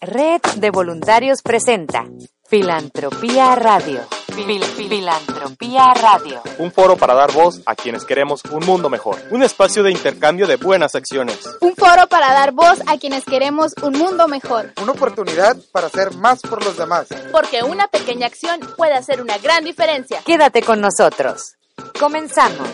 Red de Voluntarios presenta Filantropía Radio. Filantropía Radio. Un foro para dar voz a quienes queremos un mundo mejor. Un espacio de intercambio de buenas acciones. Un foro para dar voz a quienes queremos un mundo mejor. Una oportunidad para hacer más por los demás. Porque una pequeña acción puede hacer una gran diferencia. Quédate con nosotros. Comenzamos.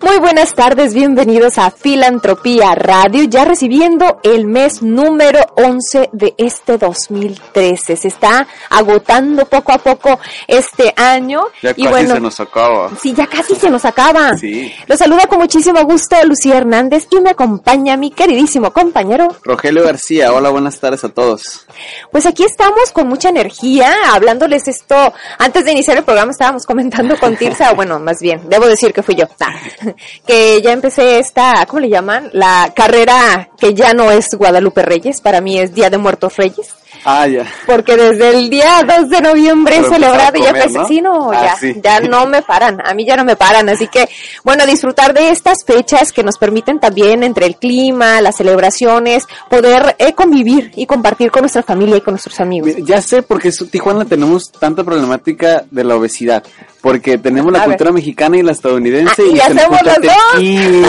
Muy buenas tardes, bienvenidos a Filantropía Radio, ya recibiendo el mes número 11 de este 2013. Se está agotando poco a poco este año. Ya y casi bueno, se nos acaba. Sí, ya casi se nos acaba. Sí. Los saluda con muchísimo gusto Lucía Hernández y me acompaña mi queridísimo compañero. Rogelio García, hola, buenas tardes a todos. Pues aquí estamos con mucha energía, hablándoles esto. Antes de iniciar el programa estábamos comentando con Tirsa, o bueno, más bien, debo decir que fui yo, Ah, que ya empecé esta, ¿cómo le llaman? La carrera que ya no es Guadalupe Reyes, para mí es Día de Muertos Reyes. Ah, ya. Porque desde el día 2 de noviembre he Pero celebrado y ya empezaba a comer, pensé, ¿no? sí, no, Ah, ya, sí. ya no me paran, a mí ya no me paran, así que, bueno, disfrutar de estas fechas que nos permiten también entre el clima, las celebraciones, poder eh, convivir y compartir con nuestra familia y con nuestros amigos. Ya sé por qué en Tijuana tenemos tanta problemática de la obesidad. Porque tenemos la A ver. cultura mexicana y la estadounidense. Ah, y y se nos junta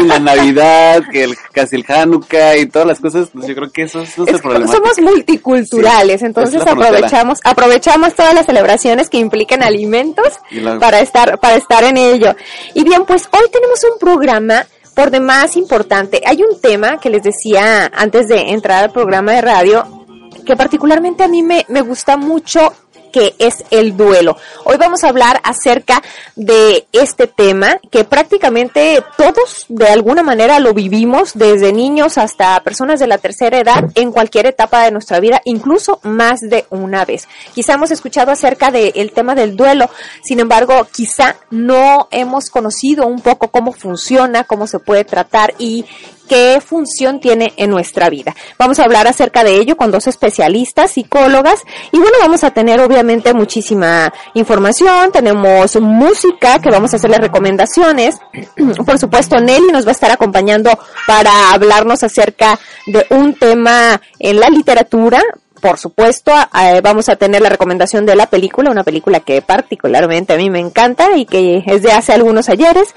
la Navidad, que el, casi el Hanukkah y todas las cosas. Pues yo creo que eso, eso es Es problema. somos multiculturales, Sí, entonces frontera. aprovechamos, aprovechamos todas las celebraciones que implican alimentos la- para estar, para estar en ello. Y bien, pues hoy tenemos un programa por demás importante. Hay un tema que les decía antes de entrar al programa de radio que particularmente a mí me, me gusta mucho que es el duelo. Hoy vamos a hablar acerca de este tema que prácticamente todos de alguna manera lo vivimos desde niños hasta personas de la tercera edad en cualquier etapa de nuestra vida, incluso más de una vez. Quizá hemos escuchado acerca del tema del duelo, sin embargo, quizá no hemos conocido un poco cómo funciona, cómo se puede tratar y qué función tiene en nuestra vida. Vamos a hablar acerca de ello con dos especialistas, psicólogas, y bueno, vamos a tener obviamente muchísima información, tenemos música que vamos a hacerle recomendaciones, por supuesto Nelly nos va a estar acompañando para hablarnos acerca de un tema en la literatura, por supuesto, eh, vamos a tener la recomendación de la película, una película que particularmente a mí me encanta y que es de hace algunos ayeres.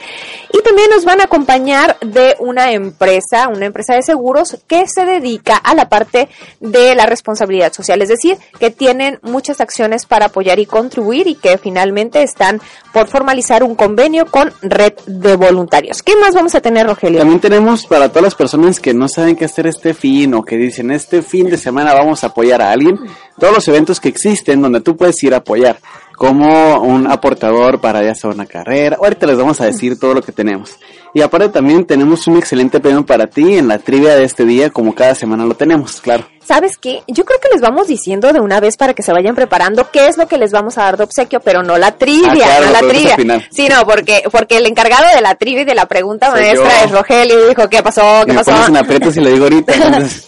Y también nos van a acompañar de una empresa, una empresa de seguros que se dedica a la parte de la responsabilidad social, es decir, que tienen muchas acciones para apoyar y contribuir y que finalmente están por formalizar un convenio con Red de Voluntarios. ¿Qué más vamos a tener, Rogelio? También tenemos para todas las personas que no saben qué hacer este fin o que dicen este fin de semana vamos a apoyar a alguien, todos los eventos que existen donde tú puedes ir a apoyar, como un aportador para ya sea una carrera. Ahorita les vamos a decir todo lo que tenemos. Y aparte también tenemos un excelente premio para ti en la trivia de este día, como cada semana lo tenemos, claro. ¿Sabes qué? Yo creo que les vamos diciendo de una vez para que se vayan preparando qué es lo que les vamos a dar de obsequio, pero no la trivia, Ah, claro, no la trivia. Sí, no, porque, porque el encargado de la trivia y de la pregunta Soy maestra yo. es Rogelio y dijo, ¿qué pasó? Y ¿Qué me pasó? pones en aprietos y lo digo ahorita. entonces-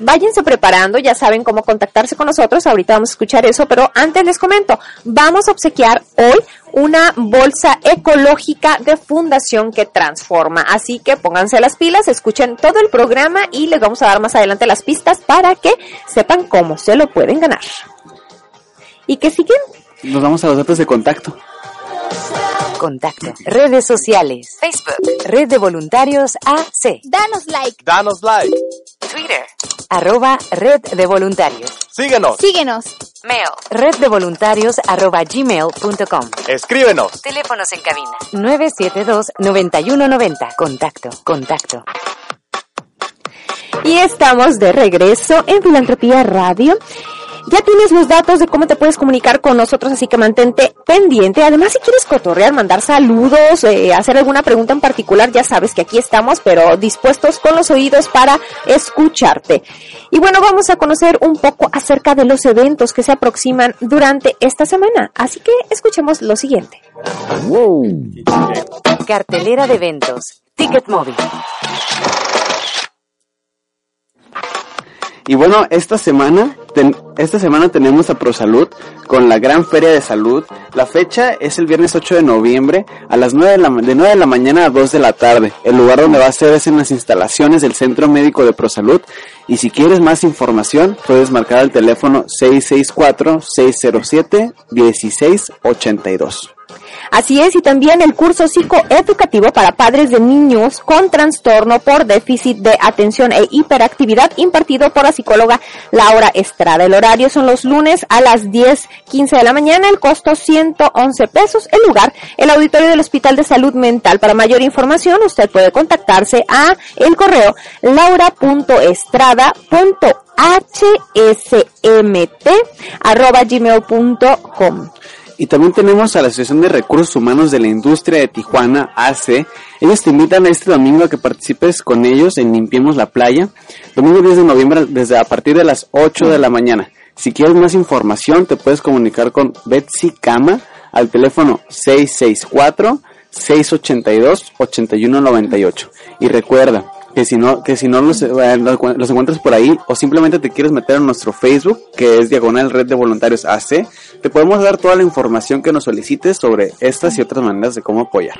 Váyanse preparando, ya saben cómo contactarse con nosotros, ahorita vamos a escuchar eso, pero antes les comento, vamos a obsequiar hoy una bolsa ecológica de Fundación que transforma, así que pónganse las pilas, escuchen todo el programa y les vamos a dar más adelante las pistas para que sepan cómo se lo pueden ganar. ¿Y qué siguen? Nos vamos a los datos de contacto. Contacto. Redes sociales. Facebook. Red de Voluntarios AC. Danos like, Danos like. Twitter. Arroba Red de Voluntarios. Síguenos. síguenos. Mail. Red de Voluntarios arroba gmail.com. Escríbenos. Teléfonos en cabina. 972-9190. Contacto. Contacto. Y estamos de regreso en Filantropía Radio. Ya tienes los datos de cómo te puedes comunicar con nosotros, así que mantente pendiente. Además, si quieres cotorrear, mandar saludos, eh, hacer alguna pregunta en particular, ya sabes que aquí estamos, pero dispuestos con los oídos para escucharte. Y bueno, vamos a conocer un poco acerca de los eventos que se aproximan durante esta semana. Así que escuchemos lo siguiente. Cartelera de eventos. Ticket móvil. Y bueno, esta semana esta semana tenemos a ProSalud con la gran feria de salud. La fecha es el viernes 8 de noviembre a las 9 de la, de 9 de la mañana a 2 de la tarde. El lugar donde va a ser es en las instalaciones del Centro Médico de ProSalud. Y si quieres más información, puedes marcar al teléfono 664-607-1682. Así es, y también el curso psicoeducativo para padres de niños con trastorno por déficit de atención e hiperactividad impartido por la psicóloga Laura Estrada. El horario son los lunes a las 10.15 de la mañana, el costo 111 pesos, el lugar, el auditorio del Hospital de Salud Mental. Para mayor información, usted puede contactarse a el correo laura.estrada.hsmt arroba. Y también tenemos a la Asociación de Recursos Humanos de la Industria de Tijuana, AC. Ellos te invitan este domingo a que participes con ellos en Limpiemos la Playa. Domingo 10 de noviembre desde a partir de las 8 de la mañana. Si quieres más información te puedes comunicar con Betsy Cama al teléfono 664 682 8198. Y recuerda que si no que si no los, eh, los encuentras por ahí o simplemente te quieres meter en nuestro Facebook que es diagonal red de voluntarios AC te podemos dar toda la información que nos solicites sobre estas y otras maneras de cómo apoyar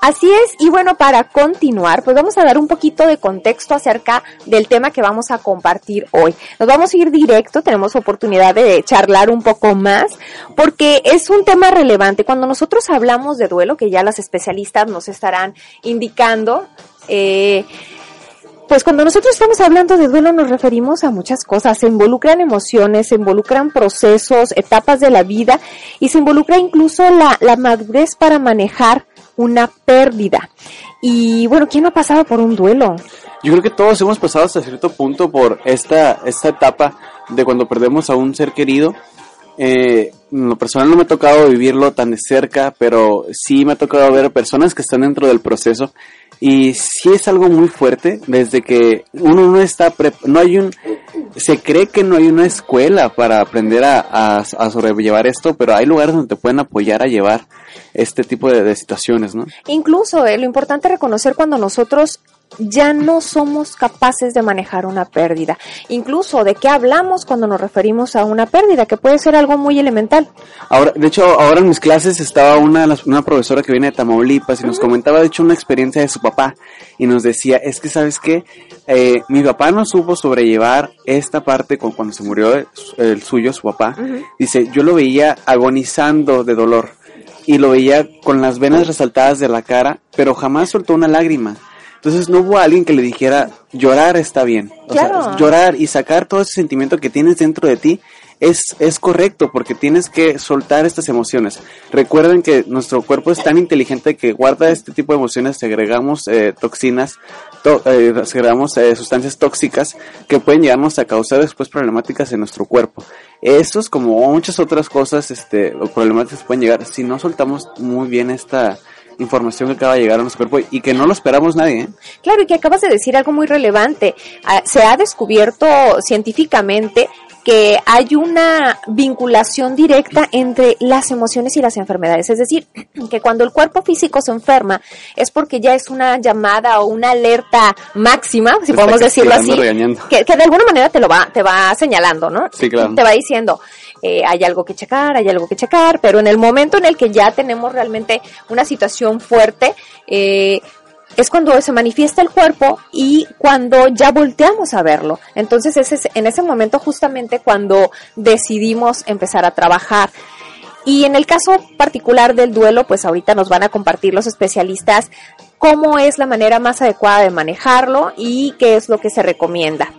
Así es, y bueno, para continuar, pues vamos a dar un poquito de contexto acerca del tema que vamos a compartir hoy. Nos vamos a ir directo, tenemos oportunidad de charlar un poco más, porque es un tema relevante. Cuando nosotros hablamos de duelo, que ya las especialistas nos estarán indicando, eh, pues cuando nosotros estamos hablando de duelo nos referimos a muchas cosas, se involucran emociones, se involucran procesos, etapas de la vida y se involucra incluso la, la madurez para manejar una pérdida. Y bueno, ¿quién no ha pasado por un duelo? yo creo que todos hemos pasado hasta cierto punto por esta esta etapa de cuando perdemos a un ser querido eh, en lo personal no me ha tocado vivirlo tan de cerca, pero sí me ha tocado ver personas que están dentro del proceso y sí es algo muy fuerte desde que uno no está, pre- no hay un, se cree que no hay una escuela para aprender a, a, a sobrellevar esto, pero hay lugares donde te pueden apoyar a llevar este tipo de, de situaciones, ¿no? Incluso eh, lo importante es reconocer cuando nosotros ya no somos capaces de manejar una pérdida. Incluso de qué hablamos cuando nos referimos a una pérdida, que puede ser algo muy elemental. Ahora, de hecho, ahora en mis clases estaba una, una profesora que viene de Tamaulipas y nos comentaba, de hecho, una experiencia de su papá y nos decía, es que, ¿sabes qué? Eh, mi papá no supo sobrellevar esta parte con, cuando se murió el, el suyo, su papá. Dice, yo lo veía agonizando de dolor y lo veía con las venas resaltadas de la cara, pero jamás soltó una lágrima. Entonces no hubo alguien que le dijera, llorar está bien. O Claro. sea, llorar y sacar todo ese sentimiento que tienes dentro de ti es, es correcto porque tienes que soltar estas emociones. Recuerden que nuestro cuerpo es tan inteligente que guarda este tipo de emociones, segregamos eh, toxinas, to- eh, segregamos eh, sustancias tóxicas que pueden llegarnos a causar después problemáticas en nuestro cuerpo. Estos, como muchas otras cosas, este, problemáticas pueden llegar si no soltamos muy bien esta información que acaba de llegar a nuestro cuerpo y que no lo esperamos nadie. ¿eh? Claro, y que acabas de decir algo muy relevante. Ah, se ha descubierto científicamente que hay una vinculación directa entre las emociones y las enfermedades. Es decir, que cuando el cuerpo físico se enferma es porque ya es una llamada o una alerta máxima, si podemos decirlo así, que, que de alguna manera te lo va, te va señalando, ¿no? Sí, claro. Te va diciendo, eh, hay algo que checar, hay algo que checar, pero en el momento en el que ya tenemos realmente una situación fuerte, eh, es cuando se manifiesta el cuerpo y cuando ya volteamos a verlo. Entonces ese es en ese momento justamente cuando decidimos empezar a trabajar. Y en el caso particular del duelo, pues ahorita nos van a compartir los especialistas cómo es la manera más adecuada de manejarlo y qué es lo que se recomienda.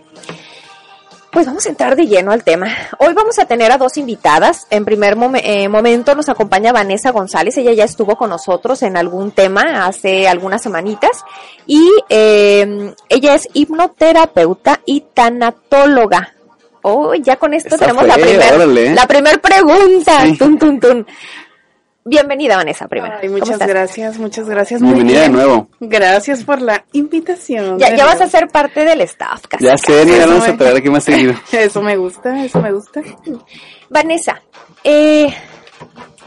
Pues vamos a entrar de lleno al tema. Hoy vamos a tener a dos invitadas. En primer eh, momento nos acompaña Vanessa González. Ella ya estuvo con nosotros en algún tema hace algunas semanitas. Y eh, ella es hipnoterapeuta y tanatóloga. Oh, ya con esto tenemos la primera la primer pregunta. Sí. Tun, tun, tun. Bienvenida, Vanessa, primero. Ay, ¿Cómo muchas gracias, muchas gracias. Bienvenida de nuevo. Gracias por la invitación. Ya, vas a ser parte del staff, casi. Ya sé, ni Eso vamos a traer aquí más seguido. Eso me gusta, eso me gusta. Vanessa, eh,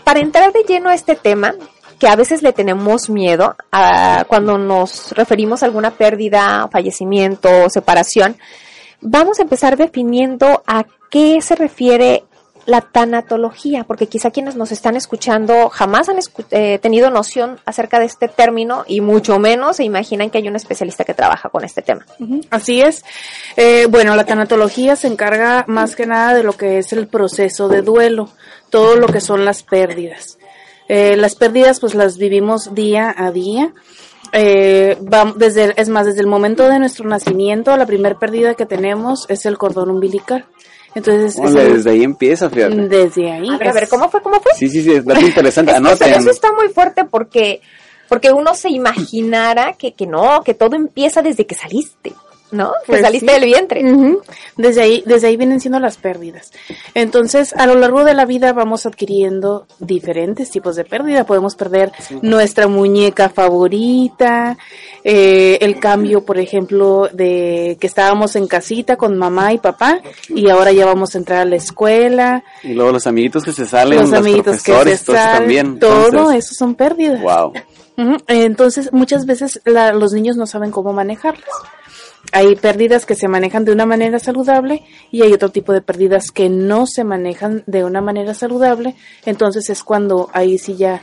para entrar de lleno a este tema, que a veces le tenemos miedo a cuando nos referimos a alguna pérdida, fallecimiento separación, vamos a empezar definiendo a qué se refiere la tanatología, porque quizá quienes nos están escuchando jamás han escu eh, tenido noción acerca de este término y mucho menos se imaginan que hay un especialista que trabaja con este tema. Así es. Eh, bueno, la tanatología se encarga más que nada de lo que es el proceso de duelo, todo lo que son las pérdidas. Eh, las pérdidas pues las vivimos día a día. Eh, desde, es más, desde el momento de nuestro nacimiento, la primera pérdida que tenemos es el cordón umbilical. Entonces, es el- desde ahí empieza, fíjate. desde ahí. A ver, a es- ver, ¿cómo fue? ¿Cómo fue? Sí, sí, sí, es dato interesante. Es que eso, eso está muy fuerte porque, porque uno se imaginara que, que no, que todo empieza desde que saliste, ¿no? Que Pues saliste sí. del vientre. Desde ahí, desde ahí vienen siendo las pérdidas. Entonces, a lo largo de la vida vamos adquiriendo diferentes tipos de pérdida. Podemos perder nuestra muñeca favorita, eh, el cambio, por ejemplo, de que estábamos en casita con mamá y papá y ahora ya vamos a entrar a la escuela, Y luego los amiguitos que se salen, los los, amiguitos que se salen, también. todo Entonces, eso son pérdidas. Wow. Entonces, muchas veces la- los niños no saben cómo manejarlas. Hay pérdidas que se manejan de una manera saludable y hay otro tipo de pérdidas que no se manejan de una manera saludable. Entonces es cuando ahí sí ya,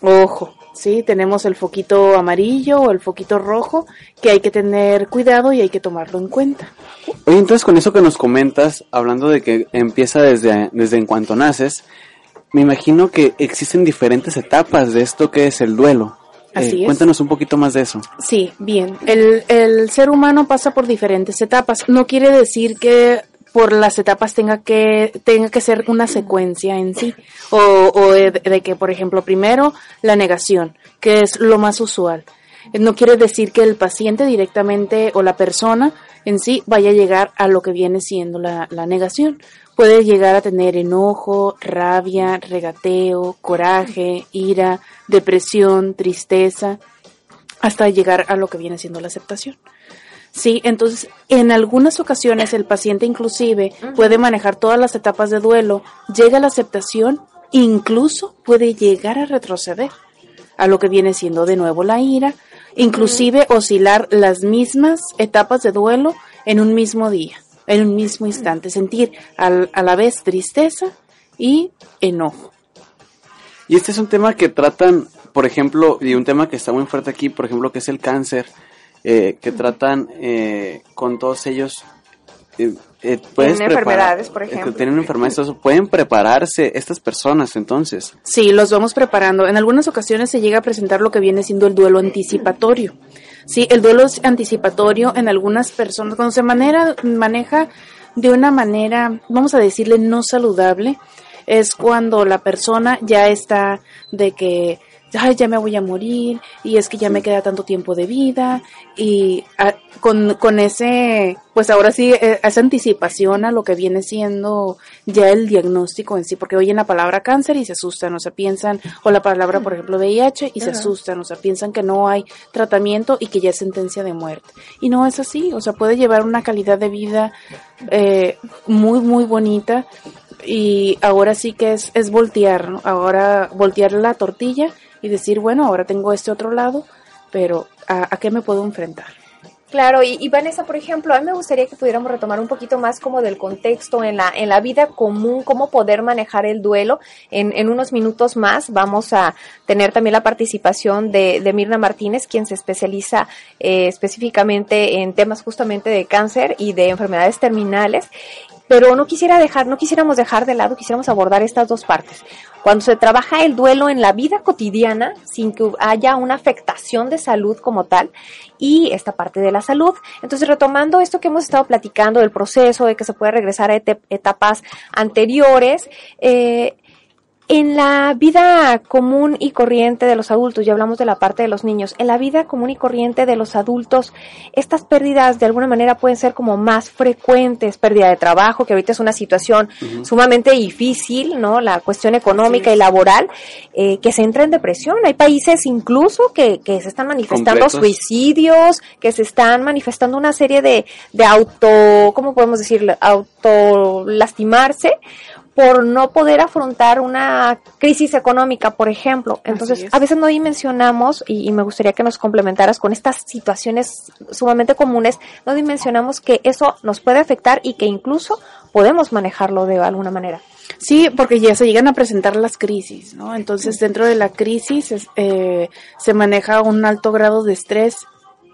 ojo, sí, tenemos el foquito amarillo o el foquito rojo que hay que tener cuidado y hay que tomarlo en cuenta. Oye, entonces con eso que nos comentas, hablando de que empieza desde, desde en cuanto naces, me imagino que existen diferentes etapas de esto que es el duelo. Eh, Así es. Cuéntanos un poquito más de eso. Sí, bien. El, el ser humano pasa por diferentes etapas. No quiere decir que por las etapas tenga que tenga que ser una secuencia en sí o, o de, de que por ejemplo primero la negación que es lo más usual no quiere decir que el paciente directamente o la persona en sí vaya a llegar a lo que viene siendo la, la negación puede llegar a tener enojo rabia regateo coraje ira depresión tristeza hasta llegar a lo que viene siendo la aceptación. Sí, entonces en algunas ocasiones el paciente inclusive puede manejar todas las etapas de duelo, llega a la aceptación, incluso puede llegar a retroceder a lo que viene siendo de nuevo la ira, inclusive oscilar las mismas etapas de duelo en un mismo día, en un mismo instante, sentir al- a la vez tristeza y enojo. Y este es un tema que tratan, por ejemplo, y un tema que está muy fuerte aquí, por ejemplo, que es el cáncer, eh, que tratan eh, con todos ellos. eh, eh, Tienen enfermedades, por eh, que ejemplo. tienen enfermedades, pueden prepararse estas personas entonces. Sí, los vamos preparando. En algunas ocasiones se llega a presentar lo que viene siendo el duelo anticipatorio. Sí, el duelo es anticipatorio en algunas personas, cuando se manera, maneja de una manera, vamos a decirle, no saludable, es cuando la persona ya está de que, ay, ya me voy a morir, y es que ya me queda tanto tiempo de vida, y ah, con, con ese, pues ahora sí, eh, esa anticipación a lo que viene siendo ya el diagnóstico en sí, porque oyen la palabra cáncer y se asustan, o sea, piensan, o la palabra, por ejemplo, VIH y se asustan, o sea, piensan que no hay tratamiento y que ya es sentencia de muerte. Y no es así, o sea, puede llevar una calidad de vida eh, muy, muy bonita y ahora sí que es, es voltear, ¿no? Ahora voltear la tortilla y decir, bueno, ahora tengo este otro lado, pero ¿a, qué me puedo enfrentar? Claro, y, y Vanessa, por ejemplo, a mí me gustaría que pudiéramos retomar un poquito más como del contexto en la, en la vida común, cómo poder manejar el duelo. En, en unos minutos más vamos a tener también la participación de, de Mirna Martínez, quien se especializa eh, específicamente en temas justamente de cáncer y de enfermedades terminales. Pero no quisiera dejar, no quisiéramos dejar de lado, quisiéramos abordar estas dos partes. Cuando se trabaja el duelo en la vida cotidiana, sin que haya una afectación de salud como tal, y esta parte de la salud. Entonces, retomando esto que hemos estado platicando del proceso, de que se puede regresar a etapas anteriores, eh, en la vida común y corriente de los adultos, ya hablamos de la parte de los niños, en la vida común y corriente de los adultos, estas pérdidas de alguna manera pueden ser como más frecuentes, pérdida de trabajo, que ahorita es una situación sumamente difícil, ¿no? La cuestión económica y laboral, eh, que se entra en depresión. Hay países incluso que, que se están manifestando Completos. suicidios, que se están manifestando una serie de, de auto, ¿cómo podemos decirlo? Auto lastimarse por no poder afrontar una crisis económica, por ejemplo. Entonces, es. a veces no dimensionamos, y, y me gustaría que nos complementaras con estas situaciones sumamente comunes, no dimensionamos que eso nos puede afectar y que incluso podemos manejarlo de alguna manera. Sí, porque ya se llegan a presentar las crisis, ¿no? Entonces, dentro de la crisis es- eh, se maneja un alto grado de estrés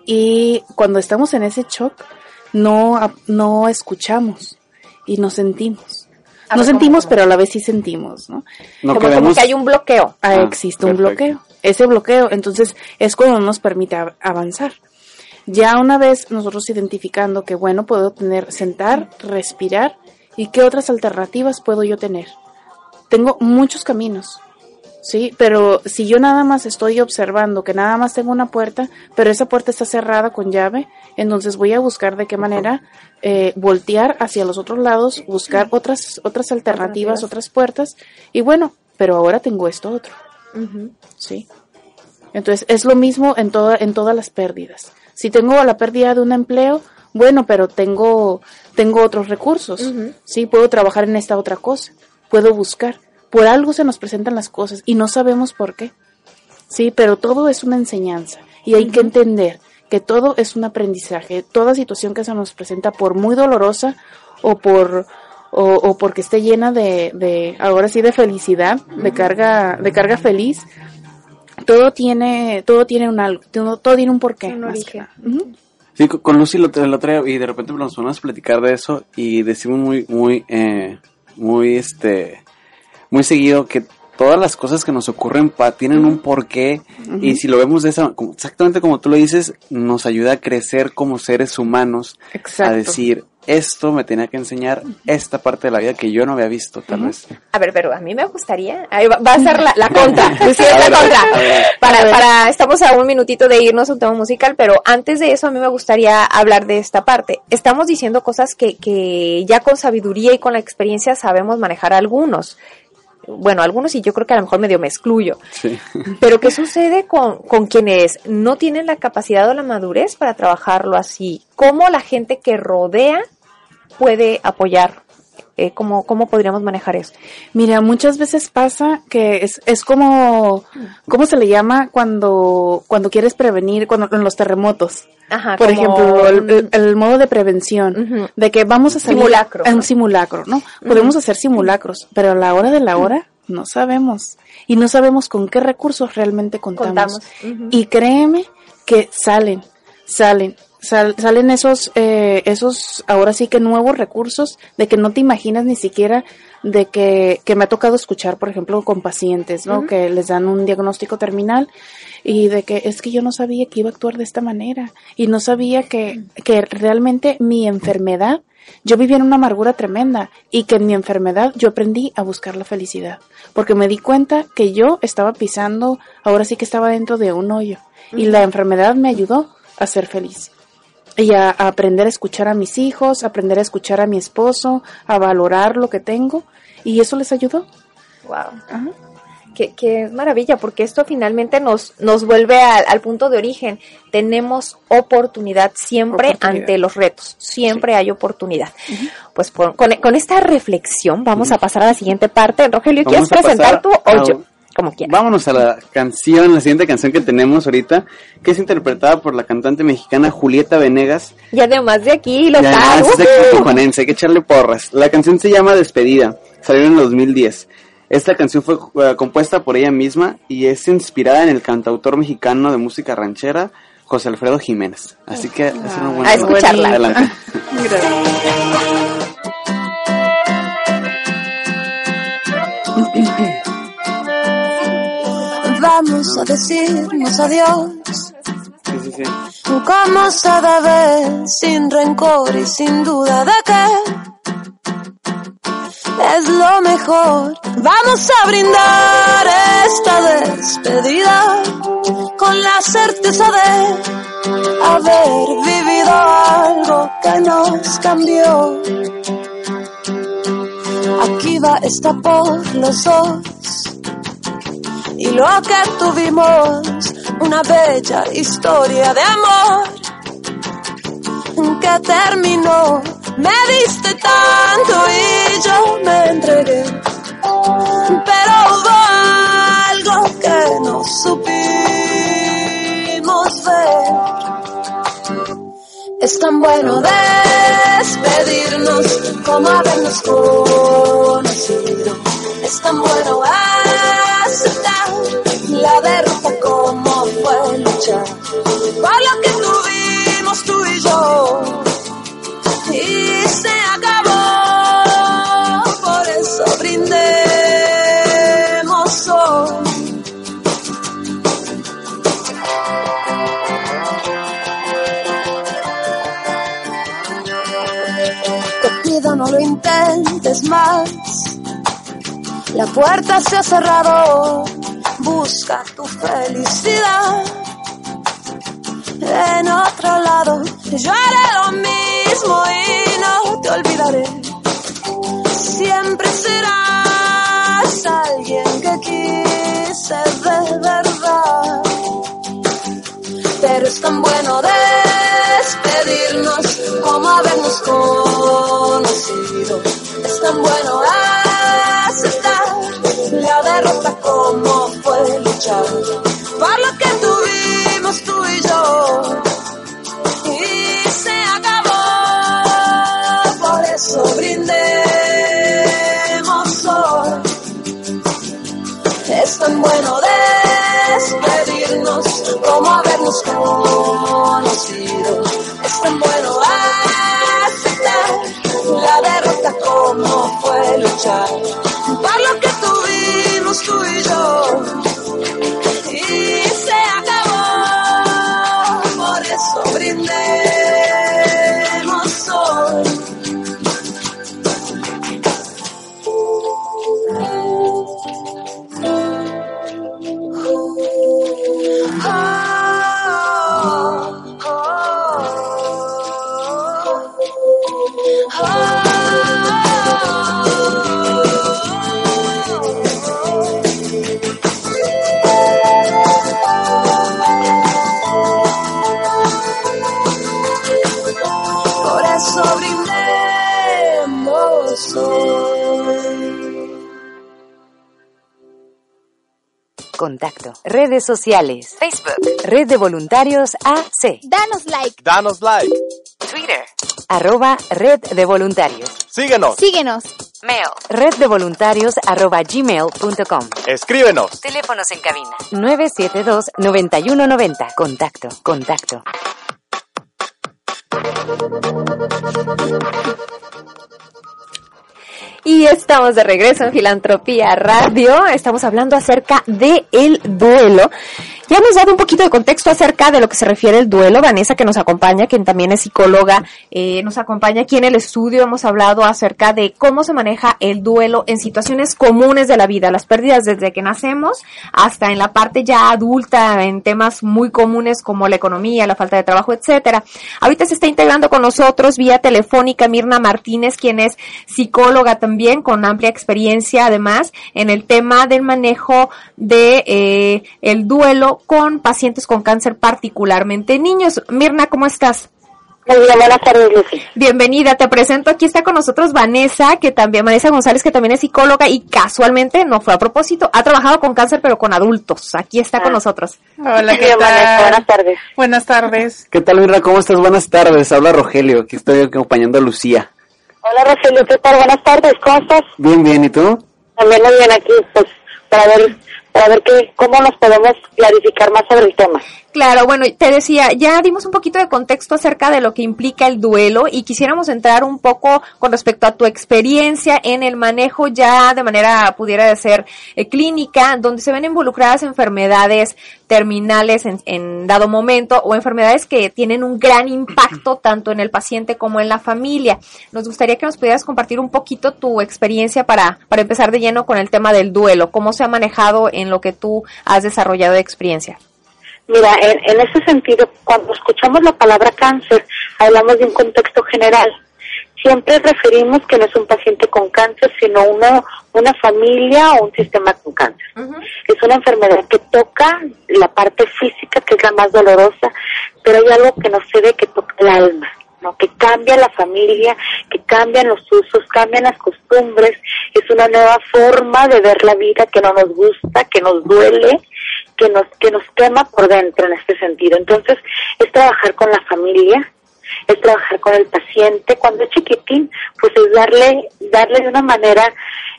y cuando estamos en ese shock no, no escuchamos y no sentimos. No sentimos, pero a la vez sí sentimos, ¿no? No como, que hay un bloqueo. Ah, Ah, existe un bloqueo. Ese bloqueo, entonces, es cuando nos permite av- avanzar. Ya una vez nosotros identificando que, bueno, puedo tener, sentar, respirar, y qué otras alternativas puedo yo tener. Tengo muchos caminos, ¿sí? Pero si yo nada más estoy observando que nada más tengo una puerta, pero esa puerta está cerrada con llave, entonces voy a buscar de qué manera eh, voltear hacia los otros lados, buscar otras, otras alternativas, otras puertas, y bueno, pero ahora tengo esto otro. Sí. Entonces, es lo mismo en, toda, en todas las pérdidas. Si tengo la pérdida de un empleo, bueno, pero tengo, tengo otros recursos. Sí, puedo trabajar en esta otra cosa. Puedo buscar. Por algo se nos presentan las cosas y no sabemos por qué. Sí, pero todo es una enseñanza y hay que entender que todo es un aprendizaje. Toda situación que se nos presenta, por muy dolorosa o por o, o porque esté llena de, de ahora sí de felicidad, de carga de carga feliz, todo tiene todo tiene un algo, todo, todo tiene un porqué. Un origen. Sí, con- con Lucy lo, lo traigo y de repente nos ponemos a platicar de eso y decimos muy, muy, eh, muy, este, muy seguido que todas las cosas que nos ocurren pa- tienen un porqué y si lo vemos de esa, exactamente como tú lo dices, nos ayuda a crecer como seres humanos, Exacto. a decir, esto me tenía que enseñar esta parte de la vida que yo no había visto, tal vez. A ver, pero a mí me gustaría. Ahí va, va a ser la, la contra. Lucía es la contra. Para, para, estamos a un minutito de irnos a un tema musical, pero antes de eso a mí me gustaría hablar de esta parte. Estamos diciendo cosas que, que ya con sabiduría y con la experiencia sabemos manejar algunos. Bueno, algunos y yo creo que a lo mejor medio me excluyo. Sí. Pero ¿qué sucede con, con quienes no tienen la capacidad o la madurez para trabajarlo así? ¿Cómo la gente que rodea puede apoyar? Eh, ¿cómo, ¿Cómo podríamos manejar eso? Mira, muchas veces pasa que es, es como, ¿cómo se le llama cuando, cuando quieres prevenir, cuando en los terremotos? Ajá, Por ejemplo, el, el- el modo de prevención, de que vamos a salir Simulacro, a un simulacro, ¿no? Podemos hacer simulacros, pero a la hora de la hora no sabemos. Y no sabemos con qué recursos realmente contamos. Contamos. Y créeme que salen, salen, sal- salen esos, eh, esos, ahora sí que nuevos recursos de que no te imaginas ni siquiera de que, que me ha tocado escuchar, por ejemplo, con pacientes, ¿no? Que les dan un diagnóstico terminal y de que es que yo no sabía que iba a actuar de esta manera y no sabía que, que realmente mi enfermedad, yo vivía en una amargura tremenda y que en mi enfermedad yo aprendí a buscar la felicidad porque me di cuenta que yo estaba pisando, ahora sí que estaba dentro de un hoyo y la enfermedad me ayudó a ser feliz y a, a aprender a escuchar a mis hijos, a aprender a escuchar a mi esposo, a valorar lo que tengo y eso les ayudó. Wow. Que, que es maravilla, porque esto finalmente nos, nos vuelve al, al punto de origen. Tenemos oportunidad siempre Oportunidad. ante los retos, siempre hay oportunidad. Pues por- con, con esta reflexión vamos a pasar a la siguiente parte. Rogelio, ¿quieres Vamos presentar tú o a- yo? Como quieras. Vámonos a la canción, la siguiente canción que tenemos ahorita, que es interpretada por la cantante mexicana Julieta Venegas. Y además de aquí, Ya, local. es hay que echarle porras. La canción se llama Despedida, salió en el 2010. Esta canción fue eh, compuesta por ella misma y es inspirada en el cantautor mexicano de música ranchera, José Alfredo Jiménez. Así que es una buena A escucharla. Adelante. Vamos a decirnos adiós, Sí, sí, sí. como se debe, sin rencor y sin duda de que es lo mejor. Vamos a brindar esta despedida con la certeza de haber vivido algo que nos cambió. Aquí va esta por los dos y lo que tuvimos, una bella historia de amor que terminó Me diste tanto y yo me entregué. Pero hubo algo que no supimos ver. Es tan bueno despedirnos como habernos conocido. Es tan bueno la derrota como fue luchar por lo que tuvimos tú y yo. Y se acabó, por eso brindemos hoy. Te pido no lo intentes más. La puerta se ha cerrado. Busca tu felicidad. En otro lado, yo haré lo mismo y no te olvidaré. Siempre serás alguien que quise de verdad. Pero es tan bueno despedirnos como habernos conocido. Es tan bueno aceptar la derrota como fue luchar por lo que tuvimos tú y yo. Y se acabó, por eso brindemos hoy. Es tan bueno despedirnos como habernos conocido. Es tan bueno aceptar la derrota como fue luchar por lo que tuvimos tú y yo. Contacto. Redes sociales. Facebook. Red de Voluntarios AC. Danos like. Danos like. Twitter. Arroba Red de Voluntarios. Síguenos. Síguenos. Mail. Red de Voluntarios arroba gmail.com. Escríbenos. Teléfonos en cabina. 972-9190. Contacto. Contacto. Y estamos de regreso en Filantropía Radio. Estamos hablando acerca de el duelo. Ya hemos dado un poquito de contexto acerca de lo que se refiere el duelo. Vanessa, que nos acompaña, quien también es psicóloga, eh, nos acompaña aquí en el estudio. Hemos hablado acerca de cómo se maneja el duelo en situaciones comunes de la vida, las pérdidas desde que nacemos hasta en la parte ya adulta, en temas muy comunes como la economía, la falta de trabajo, etcétera. Ahorita se está integrando con nosotros vía telefónica Mirna Martínez, quien es psicóloga también con amplia experiencia, además, en el tema del manejo de eh, el duelo con pacientes con cáncer, particularmente niños. Mirna, ¿cómo estás? Muy bien, buenas tardes, Lucy. Bienvenida, te presento. Aquí está con nosotros Vanessa, que también, Vanessa González, que también es psicóloga y casualmente, no fue a propósito, ha trabajado con cáncer, pero con adultos. Aquí está con nosotros. Hola, ¿qué Bien, Vanessa, tal? buenas tardes. Buenas tardes. ¿Qué tal, Mirna? ¿Cómo estás? Buenas tardes. Habla Rogelio. Aquí estoy acompañando a Lucía. Hola, Rogelio, ¿qué tal? Buenas tardes, ¿cómo estás? Bien, bien. ¿Y tú? También muy bien aquí, pues, para ver, para ver qué, cómo nos podemos clarificar más sobre el tema. Claro, bueno, te decía, ya dimos un poquito de contexto acerca de lo que implica el duelo y quisiéramos entrar un poco con respecto a tu experiencia en el manejo ya de manera pudiera de ser eh, clínica, donde se ven involucradas enfermedades terminales en, en dado momento o enfermedades que tienen un gran impacto tanto en el paciente como en la familia. Nos gustaría que nos pudieras compartir un poquito tu experiencia para, para empezar de lleno con el tema del duelo, cómo se ha manejado en lo que tú has desarrollado de experiencia. Mira, en, en ese sentido, cuando escuchamos la palabra cáncer, hablamos de un contexto general. Siempre referimos que no es un paciente con cáncer, sino una, una familia o un sistema con cáncer. Es una enfermedad que toca la parte física, que es la más dolorosa, pero hay algo que no se ve, que toca el alma. ¿no? Que cambia la familia, que cambian los usos, cambian las costumbres, es una nueva forma de ver la vida que no nos gusta, que nos duele, que nos, que nos quema por dentro en este sentido. Entonces, es trabajar con la familia, es trabajar con el paciente. Cuando es chiquitín, pues es darle, darle de una manera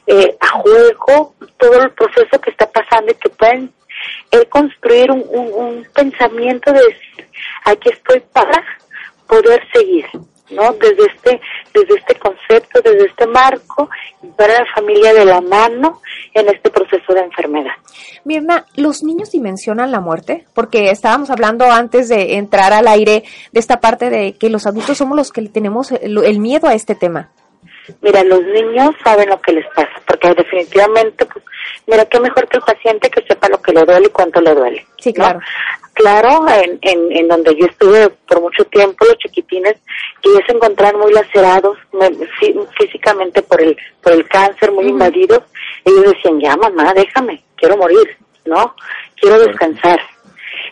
eh, a juego todo el proceso que está pasando y que pueden eh, construir un, un, pensamiento de aquí estoy para poder seguir. ¿No? Desde este, desde este concepto, desde este marco, para la familia de la mano en este proceso de enfermedad. Mirna, ¿los niños dimensionan la muerte? Porque estábamos hablando antes de entrar al aire de esta parte de que los adultos somos los que tenemos el, miedo a este tema. Mira, los niños saben lo que les pasa, porque definitivamente, pues, mira, qué mejor que el paciente que sepa lo que le duele y cuánto le duele. Sí, claro. ¿no? Claro, en, en, en donde yo estuve por mucho tiempo, los chiquitines que ya se encontraban muy lacerados me, fí, físicamente por el por el cáncer, muy uh -huh. invadidos, ellos decían, ya mamá, déjame, quiero morir, ¿no? Quiero descansar.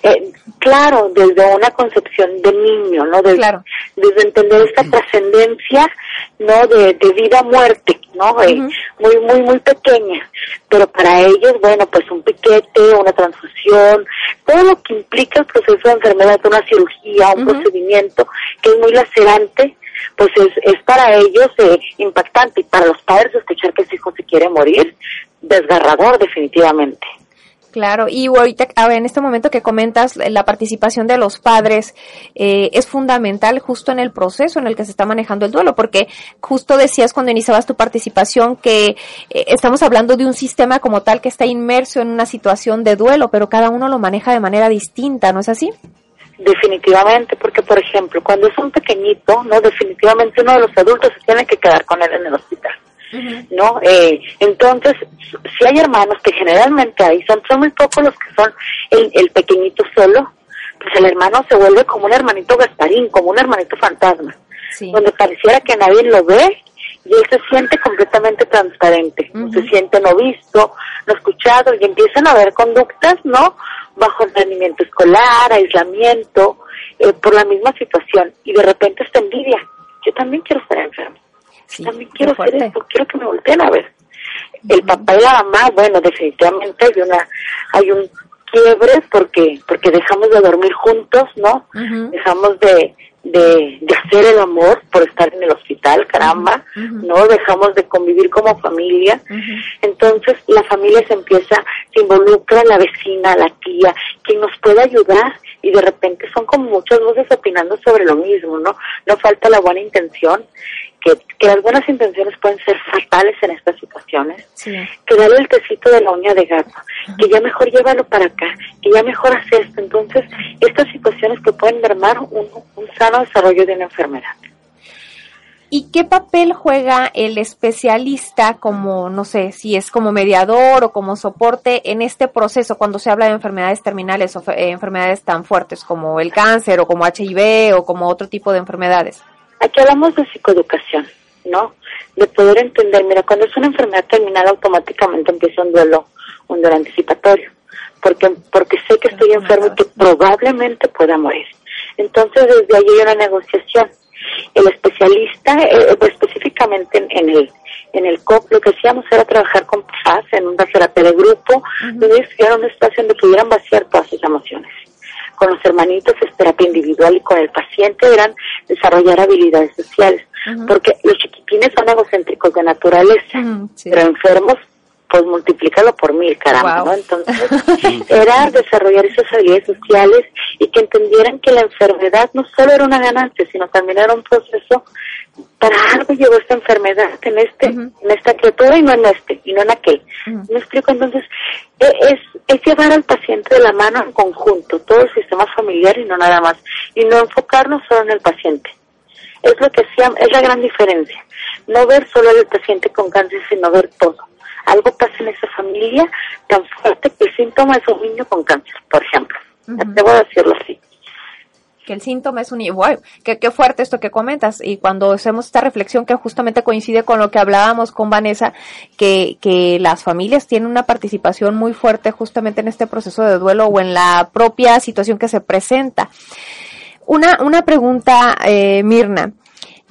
Eh, claro, desde una concepción de niño, ¿no? Desde, claro. desde entender esta trascendencia, ¿no? De, de vida-muerte, ¿no? Uh -huh. muy, muy, muy pequeña. Pero para ellos, bueno, pues un piquete, una transfusión, todo lo que implica el proceso de enfermedad, una cirugía, un uh -huh. procedimiento que es muy lacerante, pues es, es para ellos eh, impactante y para los padres escuchar que su hijo se quiere morir, desgarrador definitivamente. Claro, y ahorita, en este momento que comentas la participación de los padres eh, es fundamental justo en el proceso en el que se está manejando el duelo, porque justo decías cuando iniciabas tu participación que eh, estamos hablando de un sistema como tal que está inmerso en una situación de duelo, pero cada uno lo maneja de manera distinta, ¿no es así? Definitivamente, porque por ejemplo, cuando es un pequeñito, no, definitivamente uno de los adultos se tiene que quedar con él en el hospital. Uh -huh. ¿no? Eh, entonces, si hay hermanos que generalmente hay, son, son muy pocos los que son el, el, pequeñito solo, pues el hermano se vuelve como un hermanito Gasparín, como un hermanito fantasma, sí. donde pareciera que nadie lo ve y él se siente completamente transparente, uh -huh. se siente no visto, no escuchado y empiezan a haber conductas, ¿no? Bajo rendimiento escolar, aislamiento, eh, por la misma situación y de repente esta envidia. Yo también quiero estar enfermo. Sí, también quiero hacer esto, quiero que me volteen a ver. Uh -huh. El papá y la mamá, bueno, definitivamente hay una, hay un quiebre porque, porque dejamos de dormir juntos, ¿no? Uh -huh. Dejamos de, de, de, hacer el amor por estar en el hospital, caramba, uh -huh. ¿no? Dejamos de convivir como familia. Entonces la familia se empieza, se involucra la vecina, la tía, quien nos puede ayudar y de repente son como muchas voces opinando sobre lo mismo, ¿no? No falta la buena intención que, que las buenas intenciones pueden ser fatales en estas situaciones, sí. que dale el tecito de la uña de gato, uh -huh. que ya mejor llévalo para acá, que ya mejor hace esto. Entonces, estas situaciones que pueden mermar un, un sano desarrollo de una enfermedad. ¿Y qué papel juega el especialista como, no sé, si es como mediador o como soporte en este proceso cuando se habla de enfermedades terminales o eh, enfermedades tan fuertes como el cáncer o como HIV o como otro tipo de enfermedades? Aquí hablamos de psicoeducación, ¿no? De poder entender, mira, cuando es una enfermedad terminal automáticamente empieza un duelo, un duelo anticipatorio, porque, porque sé que estoy enfermo y que probablemente pueda morir. Entonces desde ahí hay una negociación. El especialista, eh, específicamente en, en, el en el COP, lo que hacíamos era trabajar con PFAS en una terapia de grupo, uh -huh. donde un espacio donde pudieran vaciar todas sus emociones con los hermanitos es terapia individual y con el paciente eran desarrollar habilidades sociales, uh -huh. porque los chiquitines son egocéntricos de naturaleza, uh -huh, sí. pero enfermos pues multiplícalo por mil, caramba, wow. ¿no? Entonces, era desarrollar esas habilidades sociales y que entendieran que la enfermedad no solo era una ganancia, sino también era un proceso para algo llegó esta enfermedad en este, uh -huh. en esta criatura y no en este, y no en aquel. Uh -huh. ¿Me explico? Entonces, e, es, es llevar al paciente de la mano en conjunto, todo el sistema familiar y no nada más, y no enfocarnos solo en el paciente. Es lo que hacíamos, es la gran diferencia. No ver solo al paciente con cáncer, sino ver todo algo pasa en esa familia tan fuerte que el síntoma es un niño con cáncer, por ejemplo. Uh -huh. Debo decirlo así. Que el síntoma es un... Wow, qué, qué fuerte esto que comentas. Y cuando hacemos esta reflexión que justamente coincide con lo que hablábamos con Vanessa, que, que las familias tienen una participación muy fuerte justamente en este proceso de duelo o en la propia situación que se presenta. Una, una pregunta, eh, Mirna.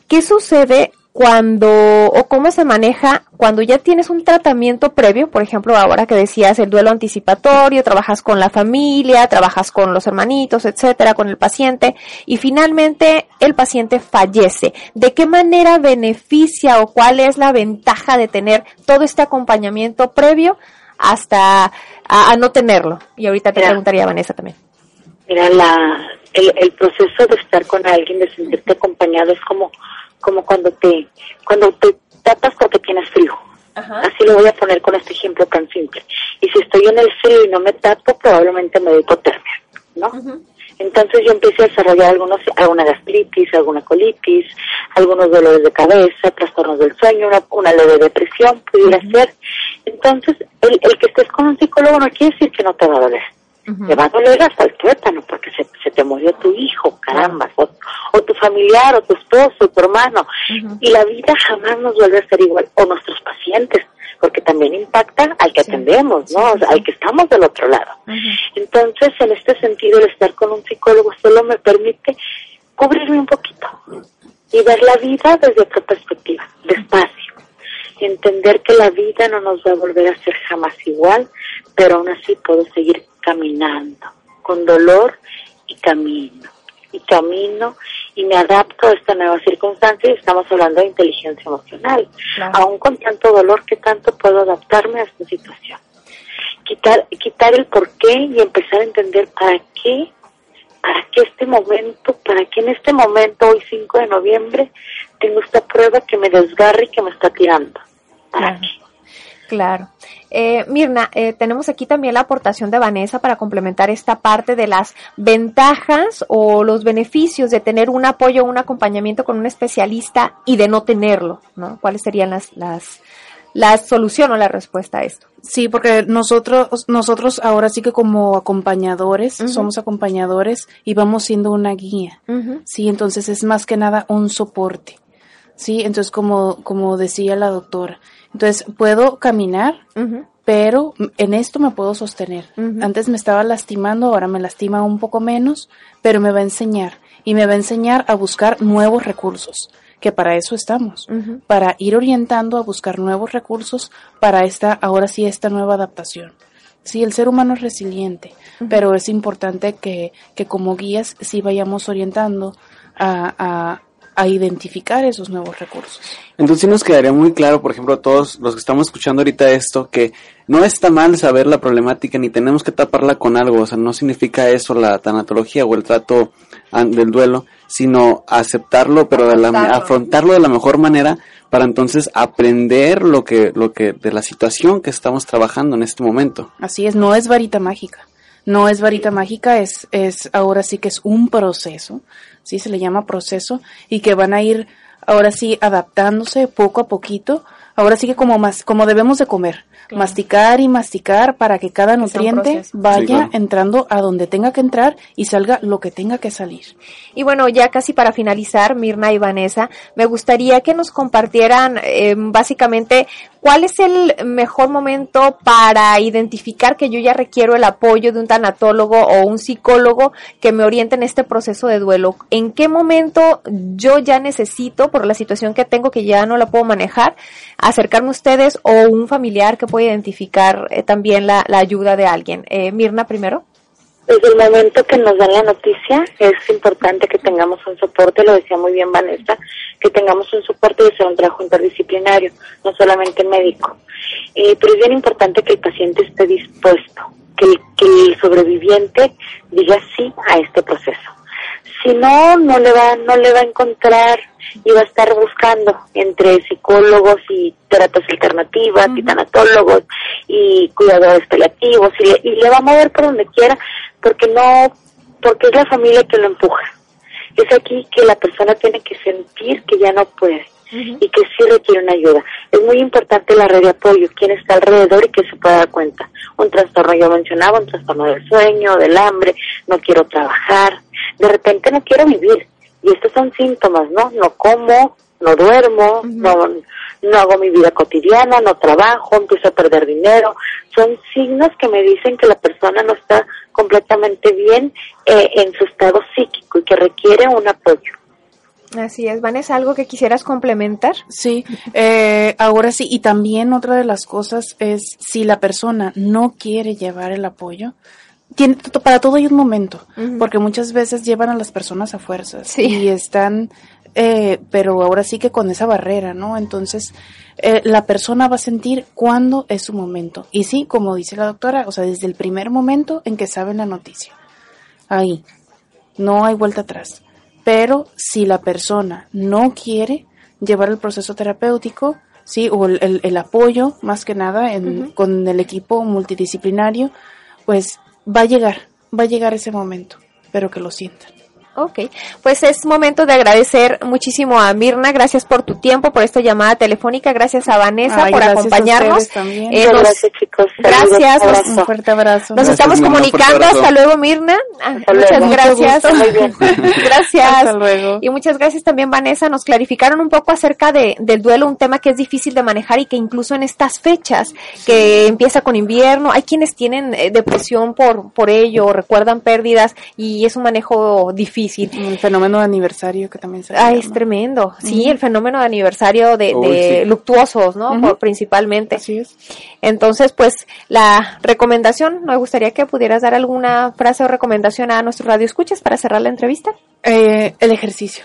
¿Qué sucede cuando o cómo se maneja cuando ya tienes un tratamiento previo, por ejemplo, ahora que decías el duelo anticipatorio, trabajas con la familia, trabajas con los hermanitos, etcétera, con el paciente y finalmente el paciente fallece. ¿De qué manera beneficia o cuál es la ventaja de tener todo este acompañamiento previo hasta a, no tenerlo? Y ahorita te preguntaría Vanessa también. Mira, la, el, el proceso de estar con alguien, de sentirte acompañado es como como cuando te cuando te tapas porque tienes frío. Así lo voy a poner con este ejemplo tan simple. Y si estoy en el frío y no me tapo, probablemente me doy hipotermia, ¿no? Entonces yo empiezo a desarrollar algunos, alguna gastritis, alguna colitis, algunos dolores de cabeza, trastornos del sueño, una, una leve depresión pudiera ser. Entonces, el, el que estés con un psicólogo no quiere decir que no te va a doler. Te va a doler hasta el tuétano porque se, se te murió tu hijo, caramba, o, tu familiar, o tu esposo, o tu hermano. Y la vida jamás nos vuelve a ser igual, o nuestros pacientes, porque también impacta al que atendemos, ¿no? al que estamos del otro lado. Entonces, en este sentido, el estar con un psicólogo solo me permite cubrirme un poquito y ver la vida desde otra perspectiva, despacio. Y entender que la vida no nos va a volver a ser jamás igual, pero aún así puedo seguir caminando, con dolor y camino, y camino y me adapto a esta nueva circunstancia y estamos hablando de inteligencia emocional. Aún con tanto dolor, ¿qué tanto puedo adaptarme a esta situación? Quitar, quitar el por qué y empezar a entender para qué, para qué este momento, para qué en este momento, hoy 5 de noviembre, tengo esta prueba que me desgarre y que me está tirando. ¿Para qué? Claro. Eh, Mirna, eh, tenemos aquí también la aportación de Vanessa para complementar esta parte de las ventajas o los beneficios de tener un apoyo, un acompañamiento con un especialista y de no tenerlo, ¿no? ¿Cuáles serían las, las, la solución o la respuesta a esto? Sí, porque nosotros, nosotros ahora sí que como acompañadores, somos acompañadores y vamos siendo una guía. Sí, entonces es más que nada un soporte. Sí, entonces como, como decía la doctora, entonces, puedo caminar, pero en esto me puedo sostener. Antes me estaba lastimando, ahora me lastima un poco menos, pero me va a enseñar. Y me va a enseñar a buscar nuevos recursos, que para eso estamos, para ir orientando a buscar nuevos recursos para esta, ahora sí, esta nueva adaptación. Sí, el ser humano es resiliente, pero es importante que, que como guías sí vayamos orientando a, a identificar esos nuevos recursos. Entonces nos quedaría muy claro, por ejemplo, a todos los que estamos escuchando ahorita esto, que no está mal saber la problemática ni tenemos que taparla con algo, o sea, no significa eso la tanatología o el trato del duelo, sino aceptarlo, pero de la, afrontarlo de la mejor manera para entonces aprender lo que, lo que, de la situación que estamos trabajando en este momento. Así es, no es varita mágica no es varita mágica, es, es ahora sí que es un proceso, sí se le llama proceso, y que van a ir ahora sí adaptándose poco a poquito, ahora sí que como más, como debemos de comer, masticar y masticar para que cada nutriente vaya entrando a donde tenga que entrar y salga lo que tenga que salir. Y bueno, ya casi para finalizar, Mirna y Vanessa, me gustaría que nos compartieran eh, básicamente cuál es el mejor momento para identificar que yo ya requiero el apoyo de un tanatólogo o un psicólogo que me oriente en este proceso de duelo. ¿En qué momento yo ya necesito, por la situación que tengo que ya no la puedo manejar, acercarme a ustedes o un familiar que pueda identificar eh, también la, ayuda de alguien. Eh, Mirna, primero. Desde el momento que nos dan la noticia, es importante que tengamos un soporte, lo decía muy bien Vanessa, que tengamos un soporte de ser un trabajo interdisciplinario, no solamente médico. Eh, pero es bien importante que el paciente esté dispuesto, que que el sobreviviente diga sí a este proceso si no, no le va, no le va a encontrar y va a estar buscando entre psicólogos y terapias alternativas y tanatólogos y cuidadores paliativos y y le va a mover por donde quiera porque no, porque es la familia que lo empuja. Es aquí que la persona tiene que sentir que ya no puede y que sí requiere una ayuda. Es muy importante la red de apoyo, quién está alrededor y que se pueda dar cuenta. Un trastorno, yo mencionaba, un trastorno del sueño, del hambre, no quiero trabajar, de repente no quiero vivir. Y estos son síntomas, ¿no? No como, no duermo, no, no hago mi vida cotidiana, no trabajo, empiezo a perder dinero. Son signos que me dicen que la persona no está completamente bien eh, en su estado psíquico y que requiere un apoyo. Así es, Vanessa, ¿algo que quisieras complementar? Sí, eh, ahora sí, y también otra de las cosas es si la persona no quiere llevar el apoyo, tiene, para todo hay un momento, porque muchas veces llevan a las personas a fuerzas y están, eh, pero ahora sí que con esa barrera, ¿no? Entonces, eh, la persona va a sentir cuándo es su momento. Y sí, como dice la doctora, o sea, desde el primer momento en que saben la noticia. Ahí, no hay vuelta atrás. Pero si la persona no quiere llevar el proceso terapéutico, sí, o el, el, apoyo, más que nada, en, con el equipo multidisciplinario, pues va a llegar, va a llegar ese momento, pero que lo sientan. Ok, pues es momento de agradecer muchísimo a Mirna, gracias por tu tiempo, por esta llamada telefónica, gracias a Vanessa por acompañarnos. Eh, gracias chicos. Gracias, un fuerte abrazo. Nos estamos comunicando, hasta luego Mirna. Ah, muchas gracias. gracias. Hasta luego. Y muchas gracias también Vanessa, nos clarificaron un poco acerca de, del duelo, un tema que es difícil de manejar y que incluso en estas fechas, que empieza con invierno, hay quienes tienen eh, depresión por, por ello, recuerdan pérdidas y es un manejo difícil el fenómeno de aniversario que también se Ah, es tremendo. Sí, el fenómeno de aniversario de, luctuosos, ¿no? principalmente. Así es. Entonces, pues, la recomendación, me gustaría que pudieras dar alguna frase o recomendación a nuestro radio escuchas para cerrar la entrevista. Eh, el ejercicio.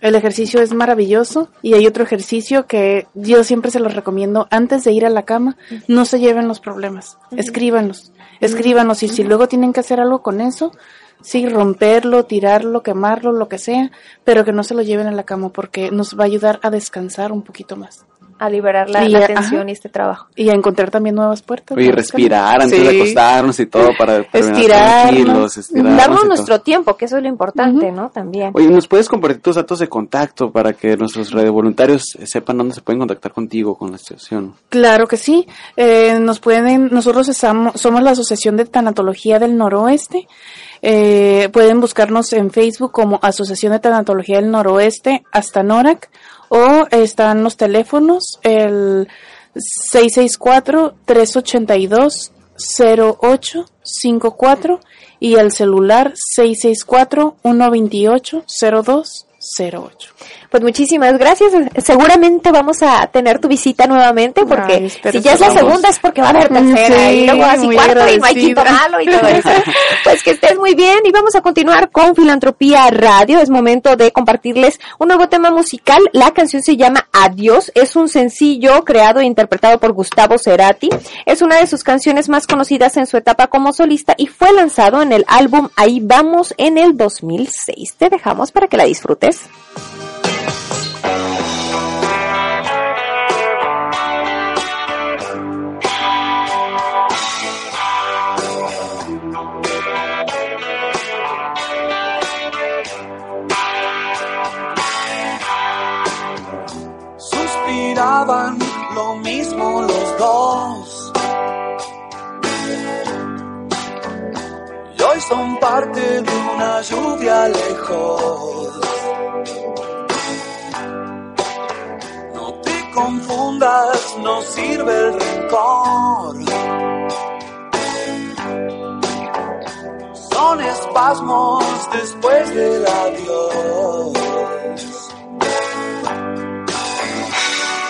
El ejercicio es maravilloso y hay otro ejercicio que yo siempre se los recomiendo antes de ir a la cama, no se lleven los problemas, escríbanlos, escríbanos y si luego tienen que hacer algo con eso, sí, romperlo, tirarlo, quemarlo, lo que sea, pero que no se lo lleven a la cama porque nos va a ayudar a descansar un poquito más. A liberar la, la tensión y este trabajo. Y a encontrar también nuevas puertas. Y respirar antes de acostarnos y todo para estirar, darnos nuestro tiempo, que eso es lo importante, ¿no? También. Oye, ¿nos puedes compartir tus datos de contacto para que nuestros voluntarios sepan dónde se pueden contactar contigo con la asociación? Claro que sí. Eh, nos pueden, nosotros estamos, somos la Asociación de Tanatología del Noroeste. Eh, pueden buscarnos en Facebook como Asociación de Tanatología del Noroeste hasta NORAC o están los teléfonos el 664-382-0854 y el celular 664-128-0208. Pues muchísimas gracias. Seguramente vamos a tener tu visita nuevamente porque si ya es la segunda es porque va a haber tercera y luego así cuarto y quinto malo y todo eso. pues que estés muy bien y vamos a continuar con Filantropía Radio. Es momento de compartirles un nuevo tema musical. La canción se llama Adiós. Es un sencillo creado e interpretado por Gustavo Cerati. Es una de sus canciones más conocidas en su etapa como solista y fue lanzado en el álbum Ahí vamos en el 2006. Te dejamos para que la disfrutes. Suspiraban lo mismo los dos. Y hoy son parte de una lluvia lejos. Confundas, no sirve el rencor. Son espasmos después del adiós.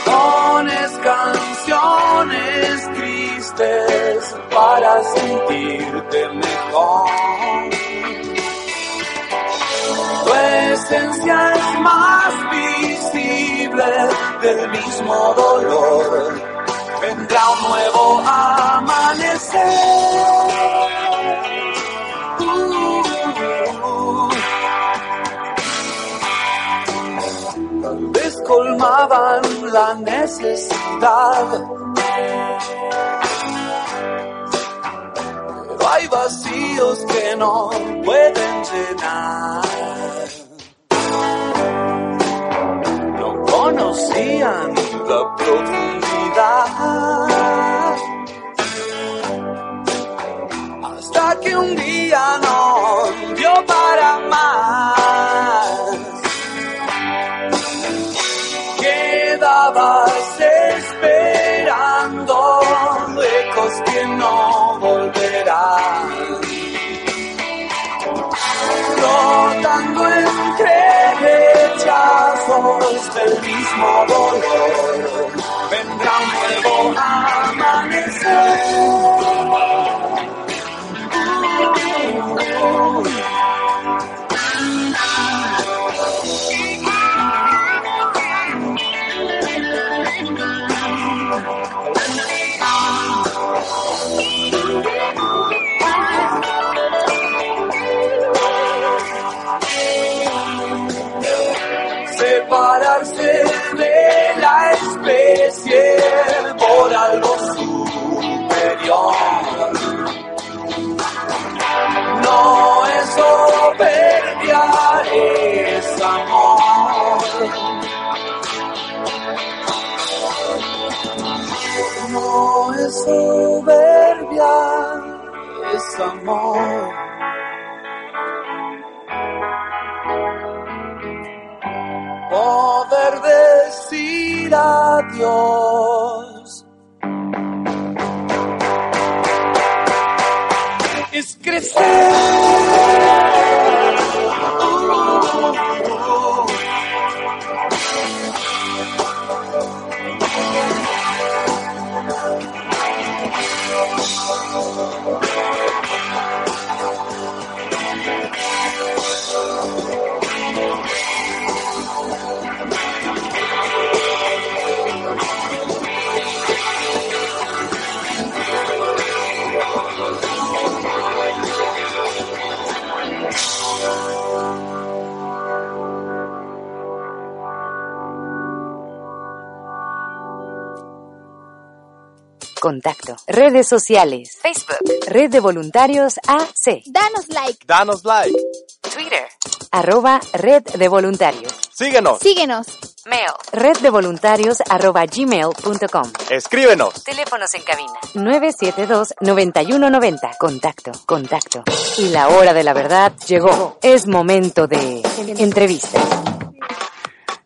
Pones canciones tristes para sentirte mejor. Tu esencia es más del mismo dolor. Vendrá un nuevo amanecer. Tal vez colmaban la necesidad. Pero hay vacíos que no pueden llenar. Conocían la profundidad. Hasta que un día no del es soberbia, es amor. Poder decir adiós. Es crecer. Contacto. Redes sociales. Facebook. Red de Voluntarios AC. Danos like. Danos like. Twitter. Arroba Red de Voluntarios. Síguenos. Síguenos. Mail. Red de Voluntarios arroba gmail.com. Escríbenos. Teléfonos en cabina. 972-9190. Contacto. Contacto. Y la hora de la verdad llegó. Es momento de entrevistas.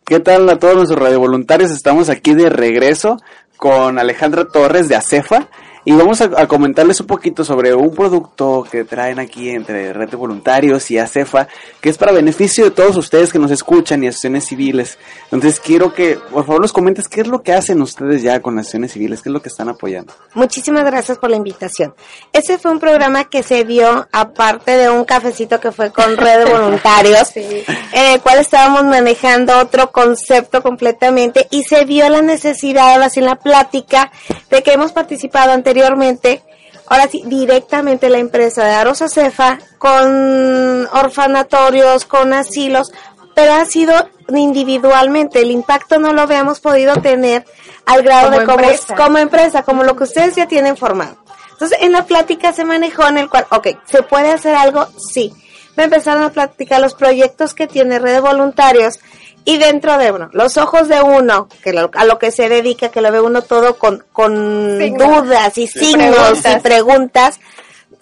¿Qué tal a todos nuestros radiovoluntarios? Estamos aquí de regreso con Alejandra Torres de ACEFA y vamos a, a, comentarles un poquito sobre un producto que traen aquí entre Red de Voluntarios y ACEFA, que es para beneficio de todos ustedes que nos escuchan y asociaciones civiles. Entonces quiero que por favor nos comentes qué es lo que hacen ustedes ya con asociaciones civiles, qué es lo que están apoyando. Muchísimas gracias por la invitación. Ese fue un programa que se dio aparte de un cafecito que fue con Red de Voluntarios, sí. en el cual estábamos manejando otro concepto completamente y se vio la necesidad, ahora sí en la plática, de que hemos participado anteriormente anteriormente, ahora sí, directamente la empresa de Arosa Cefa con orfanatorios, con asilos, pero ha sido individualmente. El impacto no lo habíamos podido tener al grado como de como empresa. como empresa, como lo que ustedes ya tienen formado. Entonces, en la plática se manejó en el cual, ok, ¿se puede hacer algo? Sí. Me empezaron a platicar los proyectos que tiene Red de Voluntarios y dentro de uno, los ojos de uno, que lo, a lo que se dedica, que lo ve uno todo con, con dudas y sí, signos preguntas. y preguntas,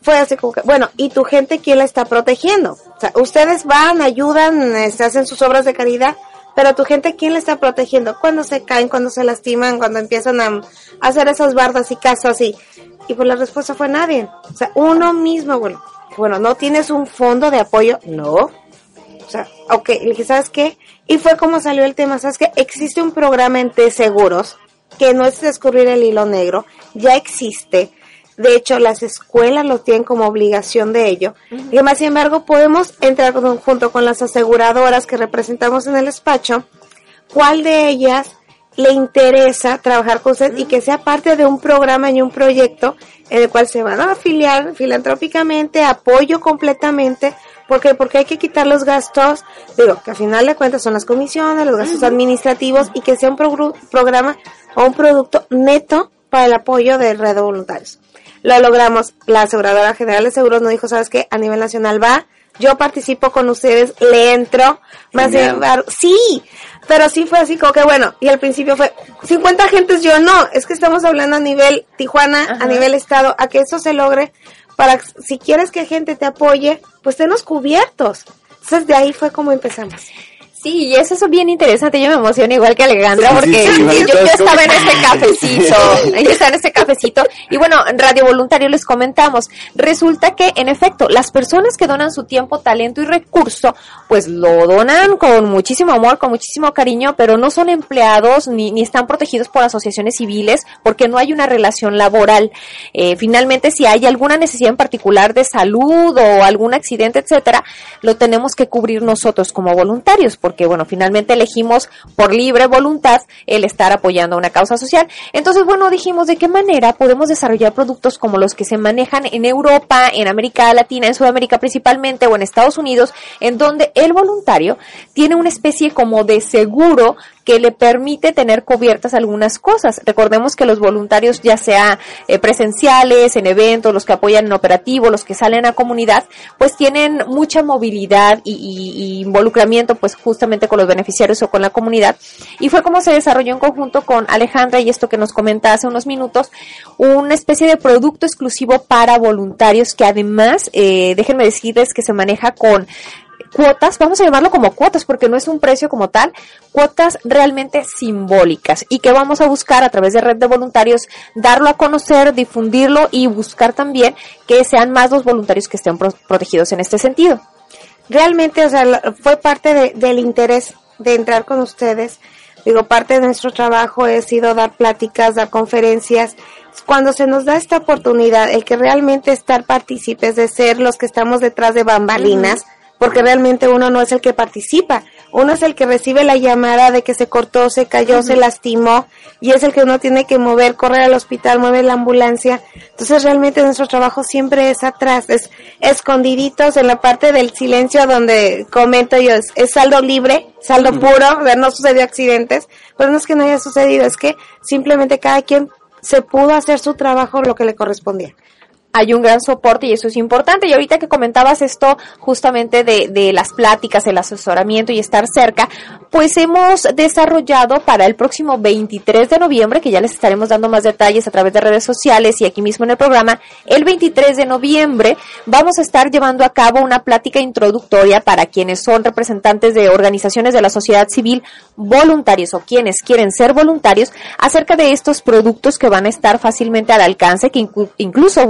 fue así como que, bueno, ¿y tu gente quién la está protegiendo? O sea, ustedes van, ayudan, este, hacen sus obras de caridad, pero tu gente quién la está protegiendo? Cuando se caen, cuando se lastiman, cuando empiezan a, hacer esas bardas y casos así. Y pues la respuesta fue nadie. O sea, uno mismo, bueno, bueno, ¿no tienes un fondo de apoyo? No. O sea, ok, le dije, ¿sabes qué? Y fue como salió el tema, ¿sabes que Existe un programa en T Seguros, que no es descubrir el hilo negro, ya existe. De hecho, las escuelas lo tienen como obligación de ello. Uh -huh. Y más sin embargo, podemos entrar con, junto con las aseguradoras que representamos en el despacho, cuál de ellas le interesa trabajar con usted uh -huh. y que sea parte de un programa y un proyecto en el cual se van a afiliar filantrópicamente, apoyo completamente, ¿Por qué? Porque hay que quitar los gastos, digo, que al final de cuentas son las comisiones, los gastos uh -huh. administrativos y que sea un pro programa o un producto neto para el apoyo de red de voluntarios. Lo logramos. La aseguradora general de seguros nos dijo, ¿sabes qué? A nivel nacional va. Yo participo con ustedes, le entro. Más de sí, pero sí fue así como que bueno, y al principio fue 50 agentes, yo no, es que estamos hablando a nivel Tijuana, Ajá. a nivel estado, a que eso se logre para si quieres que gente te apoye, pues tenos cubiertos. Entonces de ahí fue como empezamos. Sí, y eso es bien interesante. Yo me emociono igual que Alejandra Sí, porque sí, sí, yo, estaba en este cafecito. Yo estaba en este cafecito. Y bueno, en Radio Voluntario les comentamos. Resulta que, en efecto, las personas que donan su tiempo, talento y recurso, pues lo donan con muchísimo amor, con muchísimo cariño, pero no son empleados ni, ni están protegidos por asociaciones civiles porque no hay una relación laboral. Eh, finalmente, si hay alguna necesidad en particular de salud o algún accidente, etcétera, lo tenemos que cubrir nosotros como voluntarios, porque bueno, finalmente elegimos por libre voluntad el estar apoyando una causa social. Entonces, bueno, dijimos de qué manera podemos desarrollar productos como los que se manejan en Europa, en América Latina, en Sudamérica principalmente o en Estados Unidos, en donde el voluntario tiene una especie como de seguro que le permite tener cubiertas algunas cosas. Recordemos que los voluntarios, ya sea eh, presenciales, en eventos, los que apoyan en operativo, los que salen a comunidad, pues tienen mucha movilidad y, y- y involucramiento, pues justamente con los beneficiarios o con la comunidad. Y fue como se desarrolló en conjunto con Alejandra y esto que nos comenta hace unos minutos, una especie de producto exclusivo para voluntarios que además, eh, déjenme decirles que se maneja con cuotas, vamos a llamarlo como cuotas porque no es un precio como tal, cuotas realmente simbólicas y que vamos a buscar a través de red de voluntarios darlo a conocer, difundirlo y buscar también que sean más los voluntarios que estén pro- protegidos en este sentido. realmente, o sea, fue parte de- del interés de entrar con ustedes. Digo, parte de nuestro trabajo ha sido dar pláticas, dar conferencias. Cuando se nos da esta oportunidad, el que realmente estar partícipes de ser los que estamos detrás de bambalinas, porque realmente uno no es el que participa, uno es el que recibe la llamada de que se cortó, se cayó, se lastimó, y es el que uno tiene que mover, correr al hospital, mover la ambulancia. Entonces realmente nuestro trabajo siempre es atrás, es escondiditos en la parte del silencio donde comento yo, es, es saldo libre, saldo puro, o sea, no sucedió accidentes, pero no es que no haya sucedido, es que simplemente cada quien se pudo hacer su trabajo lo que le correspondía. Hay un gran soporte y eso es importante. Y ahorita que comentabas esto justamente de, de las pláticas, el asesoramiento y estar cerca, pues hemos desarrollado para el próximo 23 de noviembre, que ya les estaremos dando más detalles a través de redes sociales y aquí mismo en el programa, el 23 de noviembre vamos a estar llevando a cabo una plática introductoria para quienes son representantes de organizaciones de la sociedad civil, voluntarios o quienes quieren ser voluntarios, acerca de estos productos que van a estar fácilmente al alcance, que inclu- incluso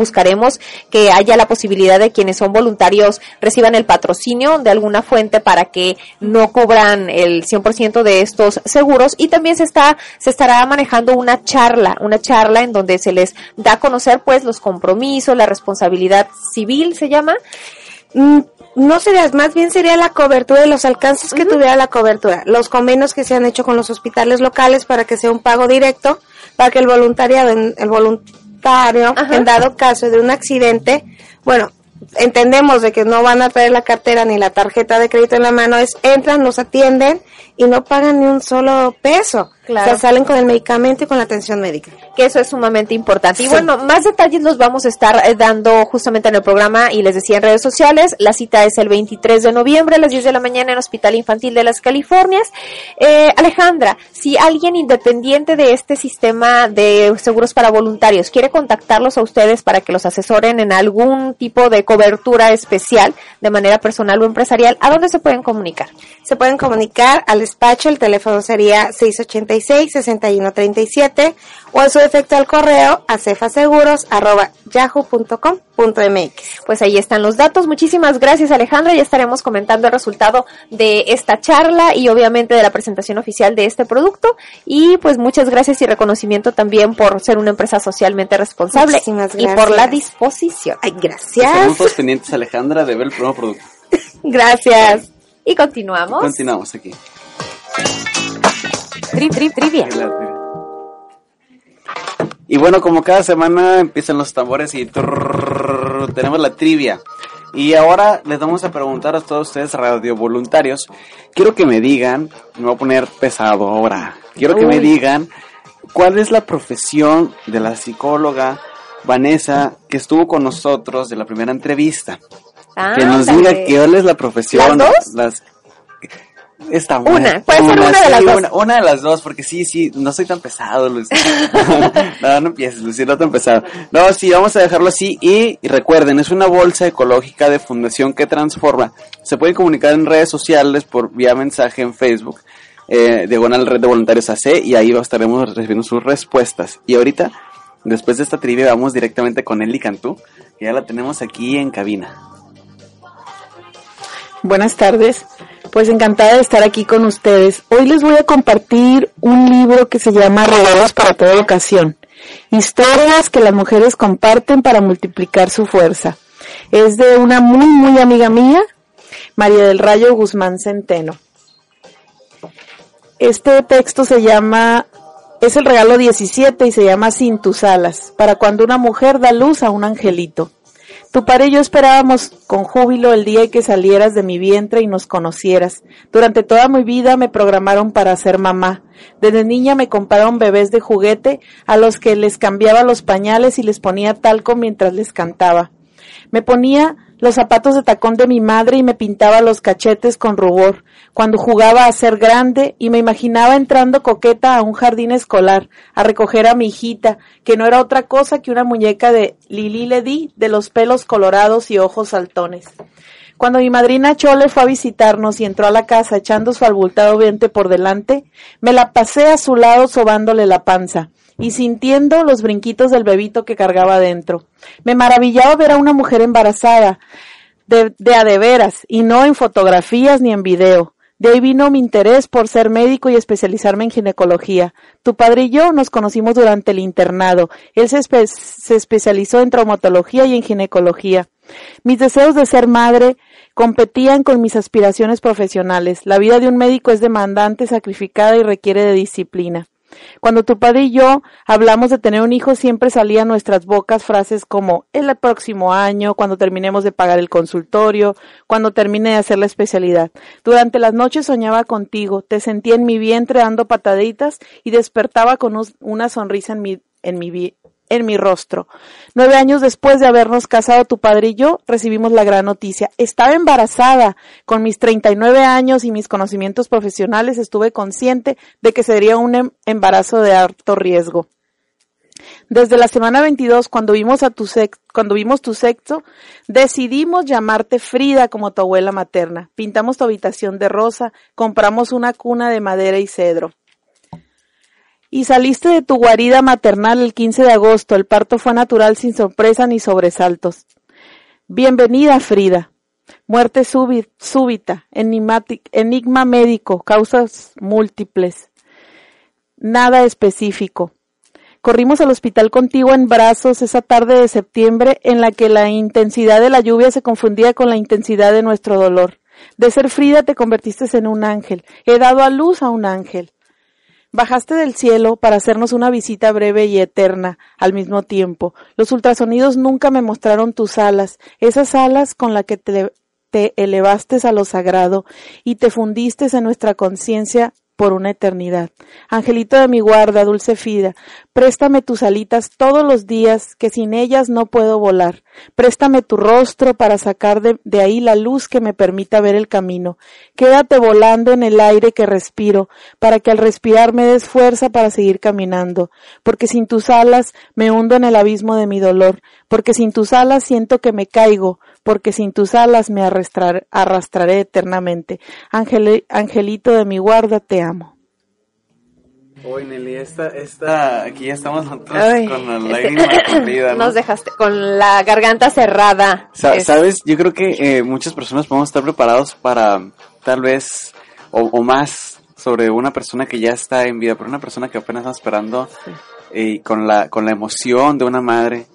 que haya la posibilidad de quienes son voluntarios reciban el patrocinio de alguna fuente para que no cobran el 100% de estos seguros. Y también se está se estará manejando una charla, una charla en donde se les da a conocer pues los compromisos, la responsabilidad civil se llama Mm, no sería, más bien sería la cobertura y los alcances que tuviera la cobertura, los convenios que se han hecho con los hospitales locales para que sea un pago directo, para que el voluntariado, el voluntario, en dado caso de un accidente, bueno, entendemos de que no van a traer la cartera ni la tarjeta de crédito en la mano, es entran, nos atienden y no pagan ni un solo peso. Claro. O sea, salen con el medicamento y con la atención médica. que eso es sumamente importante. Y bueno, más detalles los vamos a estar eh, dando justamente en el programa y les decía en redes sociales. La cita es el 23 de noviembre a las 10 de la mañana en el Hospital Infantil de las Californias. Eh, Alejandra, si alguien independiente de este sistema de seguros para voluntarios quiere contactarlos a ustedes para que los asesoren en algún tipo de cobertura especial de manera personal o empresarial, ¿a dónde se pueden comunicar? Se pueden comunicar al despacho, el teléfono sería 686-6137 o en su defecto al correo a cefaseguros.yahoo.com.mx. Pues ahí están los datos. Muchísimas gracias Alejandra. Ya estaremos comentando el resultado de esta charla y obviamente de la presentación oficial de este producto. Y pues muchas gracias y reconocimiento también por ser una empresa socialmente responsable Muchísimas y por la disposición. Ay, Estamos gracias. todos pendientes, Alejandra, de ver el nuevo producto. Gracias. Y continuamos. Continuamos aquí. Tri, tri, trivia. Y bueno, como cada semana empiezan los tambores y tenemos la trivia. Y ahora les vamos a preguntar a todos ustedes radio voluntarios. Quiero que me digan, me voy a poner pesado ahora. Quiero que me digan cuál es la profesión de la psicóloga Vanessa que estuvo con nosotros de la primera entrevista. que nos Ándale. diga cuál es la profesión. ¿Las dos? las- Esta Una, puede ser una de las dos. Una, una de las dos, porque sí, sí, no soy tan pesado, Lucy. no, no empieces, Lucy, no tan pesado. No, sí, vamos a dejarlo así. Y, y recuerden, es una bolsa ecológica de Fundación que transforma. Se pueden comunicar en redes sociales por vía mensaje en Facebook, eh, diagonal Red de Voluntarios AC, y ahí estaremos recibiendo sus respuestas. Y ahorita, después de esta trivia, vamos directamente con Eli Cantú, que ya la tenemos aquí en cabina. Buenas tardes, pues encantada de estar aquí con ustedes. Hoy les voy a compartir un libro que se llama Regalos para toda ocasión. Historias que las mujeres comparten para multiplicar su fuerza. Es de una muy, muy amiga mía, María del Rayo Guzmán Centeno. Este texto se llama, es el regalo 17 y se llama Sin tus alas, para cuando una mujer da luz a un angelito. Tu padre y yo esperábamos con júbilo el día en que salieras de mi vientre y nos conocieras. Durante toda mi vida me programaron para ser mamá. Desde niña me compraron bebés de juguete a los que les cambiaba los pañales y les ponía talco mientras les cantaba. Me ponía los zapatos de tacón de mi madre y me pintaba los cachetes con rubor, cuando jugaba a ser grande y me imaginaba entrando coqueta a un jardín escolar, a recoger a mi hijita, que no era otra cosa que una muñeca de Lili Ledi de los pelos colorados y ojos saltones. Cuando mi madrina Chole fue a visitarnos y entró a la casa echando su abultado vientre por delante, me la pasé a su lado sobándole la panza y sintiendo los brinquitos del bebito que cargaba dentro. Me maravillaba ver a una mujer embarazada, de, a de veras, y no en fotografías ni en video. De ahí vino mi interés por ser médico y especializarme en ginecología. Tu padre y yo nos conocimos durante el internado. Él se especializó en traumatología y en ginecología. Mis deseos de ser madre competían con mis aspiraciones profesionales. La vida de un médico es demandante, sacrificada y requiere de disciplina. Cuando tu padre y yo hablamos de tener un hijo, siempre salían nuestras bocas frases como el próximo año, cuando terminemos de pagar el consultorio, cuando termine de hacer la especialidad. Durante las noches soñaba contigo, te sentía en mi vientre dando pataditas y despertaba con una sonrisa en mi, en mi, en mi rostro. Nueve años después de habernos casado tu padre y yo, recibimos la gran noticia. Estaba embarazada. Con mis 39 años y mis conocimientos profesionales estuve consciente de que sería un em embarazo de alto riesgo. Desde la semana 22, cuando vimos, a tu cuando vimos tu sexo, decidimos llamarte Frida como tu abuela materna. Pintamos tu habitación de rosa, compramos una cuna de madera y cedro y saliste de tu guarida maternal el 15 de agosto. El parto fue natural sin sorpresa ni sobresaltos. Bienvenida, Frida. Muerte súbita, enigma médico, causas múltiples. Nada específico. Corrimos al hospital contigo en brazos esa tarde de septiembre en la que la intensidad de la lluvia se confundía con la intensidad de nuestro dolor. De ser Frida te convertiste en un ángel. He dado a luz a un ángel. Bajaste del cielo para hacernos una visita breve y eterna al mismo tiempo. Los ultrasonidos nunca me mostraron tus alas, esas alas con las que te, te elevaste a lo sagrado y te fundiste en nuestra conciencia por una eternidad. Angelito de mi guarda, dulce Fida, préstame tus alitas todos los días, que sin ellas no puedo volar. Préstame tu rostro para sacar de, ahí la luz que me permita ver el camino. Quédate volando en el aire que respiro, para que al respirar me des fuerza para seguir caminando. Porque sin tus alas me hundo en el abismo de mi dolor. Porque sin tus alas siento que me caigo porque sin tus alas me arrastrar, arrastraré eternamente. Angel, angelito de mi guarda, te amo. Uy, Nelly, esta, esta, aquí ya estamos nosotros Ay, con la este- lágrima escondida, ¿no? Nos dejaste con la garganta cerrada. Sa- Es- Sabes, yo creo que eh, muchas personas podemos estar preparados para tal vez o, o más sobre una persona que ya está en vida, pero una persona que apenas está esperando eh, con la con la emoción de una madre.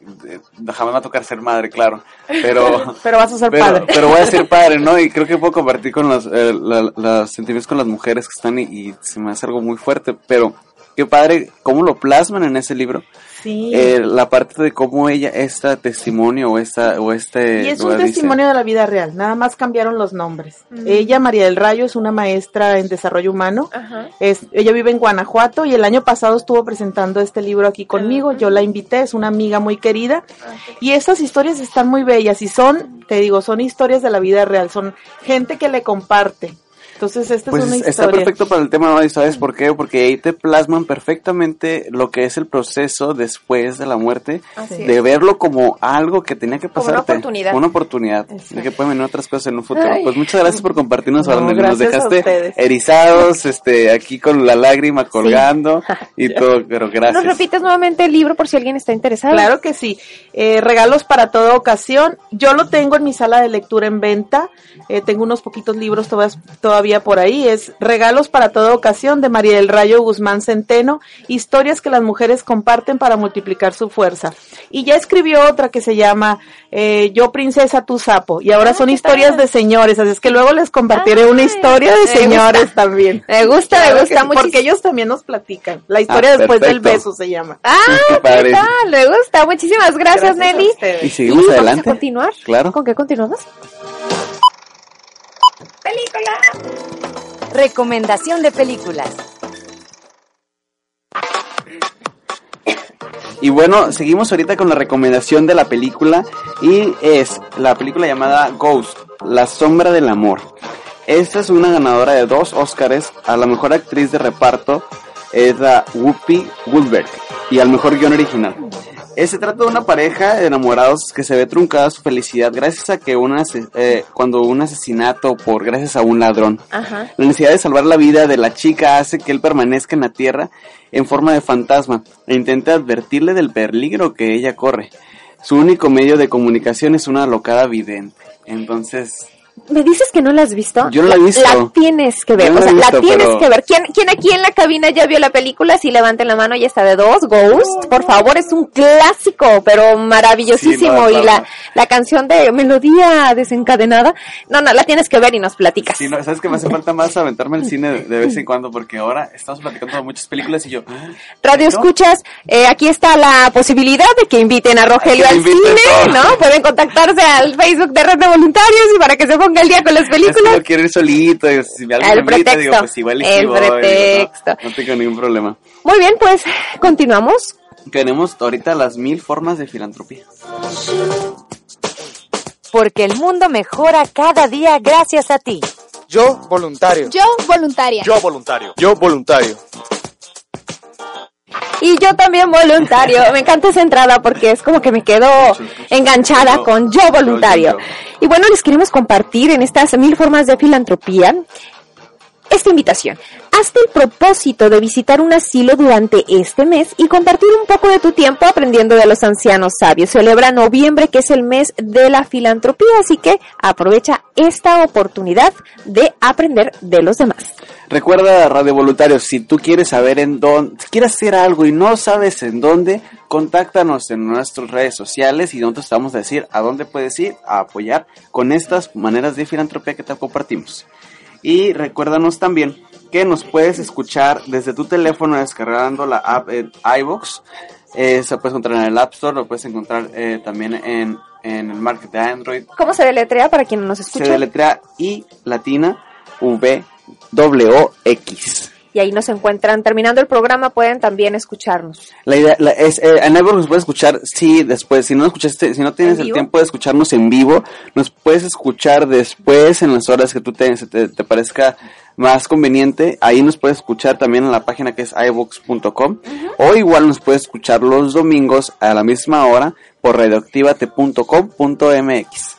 Jamás va a tocar ser madre, claro, pero Pero vas a ser pero, padre. pero voy a ser padre, ¿no? Y creo que puedo compartir con los, eh, la- los sentimientos con las mujeres que están y, y se me hace algo muy fuerte, pero qué padre cómo lo plasman en ese libro. Sí. Eh, la parte de cómo ella, este testimonio o esta o este Y es un dice- testimonio de la vida real, nada más cambiaron los nombres. Mm. Ella, María del Rayo, es una maestra en desarrollo humano. Ajá. Es, ella vive en Guanajuato y el año pasado estuvo presentando este libro aquí conmigo. Yo la invité, es una amiga muy querida. Y estas historias están muy bellas y son, te digo, son historias de la vida real, son gente que le comparte. Entonces, esta Pues es una está historia. perfecto para el tema de ¿sabes por qué? Porque ahí te plasman perfectamente lo que es el proceso después de la muerte, Así de es. verlo como algo que tenía que Como una pasarte. oportunidad. Una oportunidad. De que pueden venir otras cosas en un futuro. Ay. Pues muchas gracias por compartirnos, No. Nos gracias a dejaste ustedes. erizados, este, aquí con la lágrima colgando y todo, pero gracias. ¿Nos repites nuevamente el libro por si alguien está interesado? Claro que sí. Eh, regalos para toda ocasión. Yo lo tengo en mi sala de lectura en venta. Eh, tengo unos poquitos libros todavía, todavía por ahí. Es Regalos para toda ocasión de María del Rayo Guzmán Centeno. Historias que las mujeres comparten para multiplicar su fuerza. Y ya escribió otra que se llama eh, Yo Princesa, tu sapo. Y ahora son historias de señores. Así es que luego les compartiré una historia de señores gusta. también. Me gusta, me gusta muchísimo. Porque ellos también nos platican. La historia Ah, después del beso se llama. Ah, Qué ¿qué padre. tal? Me gusta. Muchísimas gracias, Nelly. Y seguimos vamos adelante. a continuar. Claro. ¿Con qué continuamos? Recomendación de películas. Y bueno, seguimos ahorita con la recomendación de la película y es la película llamada Ghost, La sombra del amor. Esta es una ganadora de dos Oscars a la mejor actriz de reparto, es la Whoopi Goldberg, y al mejor guion original. Eh, se trata de una pareja de enamorados que se ve truncada su felicidad gracias a que una, eh, cuando un asesinato por gracias a un ladrón Ajá. la necesidad de salvar la vida de la chica hace que él permanezca en la tierra en forma de fantasma e intenta advertirle del peligro que ella corre. Su único medio de comunicación es una alocada vidente. Entonces, ¿Me dices que no la has visto? Yo no la he visto. La tienes que ver, no o sea, la visto, tienes pero- que ver. ¿Quién, ¿Quién aquí en la cabina ya vio la película? Si levanten la mano, ya está de dos, Ghost. Por favor, es un clásico, pero maravillosísimo. Sí, no, y la, la canción de Melodía Desencadenada. No, no, la tienes que ver y nos platicas. sí, no, ¿sabes que me hace falta más aventarme el cine de, de vez en cuando? Porque ahora estamos platicando de muchas películas y yo... ah, Radio ¿no? Escuchas, eh, aquí está la posibilidad de que inviten a Rogelio al inviten cine. ¿no? Pueden contactarse al Facebook de Red de Voluntarios y para que se ponga el día con las películas. no quiero ir solito. y si me alguien El pretexto. digo, pues igual y sí El voy, digo, no, pretexto. no tengo ningún problema. Muy bien, pues continuamos. Tenemos ahorita las mil formas de filantropía. Porque el mundo mejora cada día gracias a ti. Yo, voluntario. Yo, voluntaria. Yo voluntario. Yo voluntario. Y yo también voluntario. Me encanta esa entrada porque es como que me quedo enganchada con yo voluntario. Y bueno, les queremos compartir en estas mil formas de filantropía esta invitación. Hazte el propósito de visitar un asilo durante este mes y compartir un poco de tu tiempo aprendiendo de los ancianos sabios. Celebra noviembre, que es el mes de la filantropía, así que aprovecha esta oportunidad de aprender de los demás. Recuerda, Radio Voluntarios, si tú quieres saber en dónde, quieres hacer algo y no sabes en dónde, contáctanos en nuestras redes sociales y nosotros te vamos a decir a dónde puedes ir a apoyar con estas maneras de filantropía que te compartimos. Y recuérdanos también que nos puedes escuchar desde tu teléfono descargando la app en iVoox. Eh, se puedes encontrar en el App Store, lo puedes encontrar eh, también en, en el market de Android. ¿Cómo se deletrea para quien no nos Se escucha? deletrea I latina V W X. y ahí nos encuentran. Terminando el programa pueden también escucharnos. La idea la- es, eh, en iVoox nos puedes escuchar, sí, después, si no escuchaste, si no tienes ¿En el tiempo de escucharnos en vivo, nos puedes escuchar después en las horas que tú te, te, te parezca más conveniente, ahí nos puedes escuchar también en la página que es iVoox.com, o igual nos puedes escuchar los domingos a la misma hora por radioactivate.com.mx.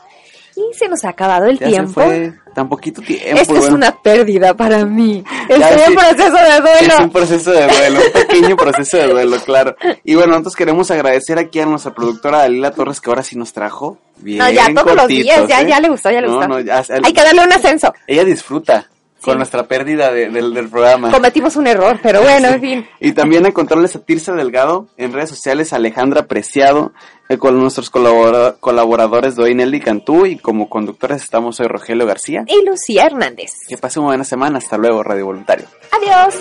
Y se nos ha acabado el Ya tiempo. se fue tan poquito tiempo. Esto es bueno. una pérdida para mí. Estoy en sí. proceso de duelo. Es un proceso de duelo, un pequeño proceso de duelo, claro. Y bueno, nosotros queremos agradecer aquí a nuestra productora Dalila Torres que ahora sí nos trajo bien No, ya todos los cortitos, días, ya, ¿eh? ya le gustó, ya le No, gustó. no, ya- Hay que darle un ascenso. Ella disfruta con nuestra pérdida de- del, del programa. Cometimos un error, pero bueno, en fin. Y también encontrarles a Tirsa Delgado en redes sociales, Alejandra Preciado, con nuestros colabora- colaboradores Doy Nelly Cantú y como conductores estamos hoy Rogelio García. Y Lucía Hernández. Que pase una buena semana, hasta luego Radio Voluntario. Adiós.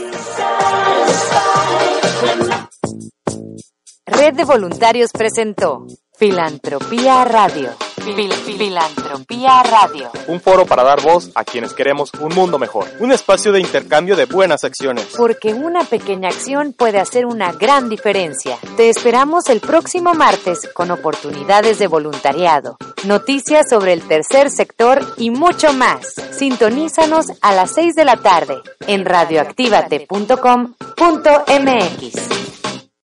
Red de Voluntarios presentó Filantropía Radio. Fil- Filantropía Radio. Un foro para dar voz a quienes queremos un mundo mejor. Un espacio de intercambio de buenas acciones. Porque una pequeña acción puede hacer una gran diferencia. Te esperamos el próximo martes con oportunidades de voluntariado, noticias sobre el tercer sector y mucho más. Sintonízanos a las 6 de la tarde en radioactivate.com.mx.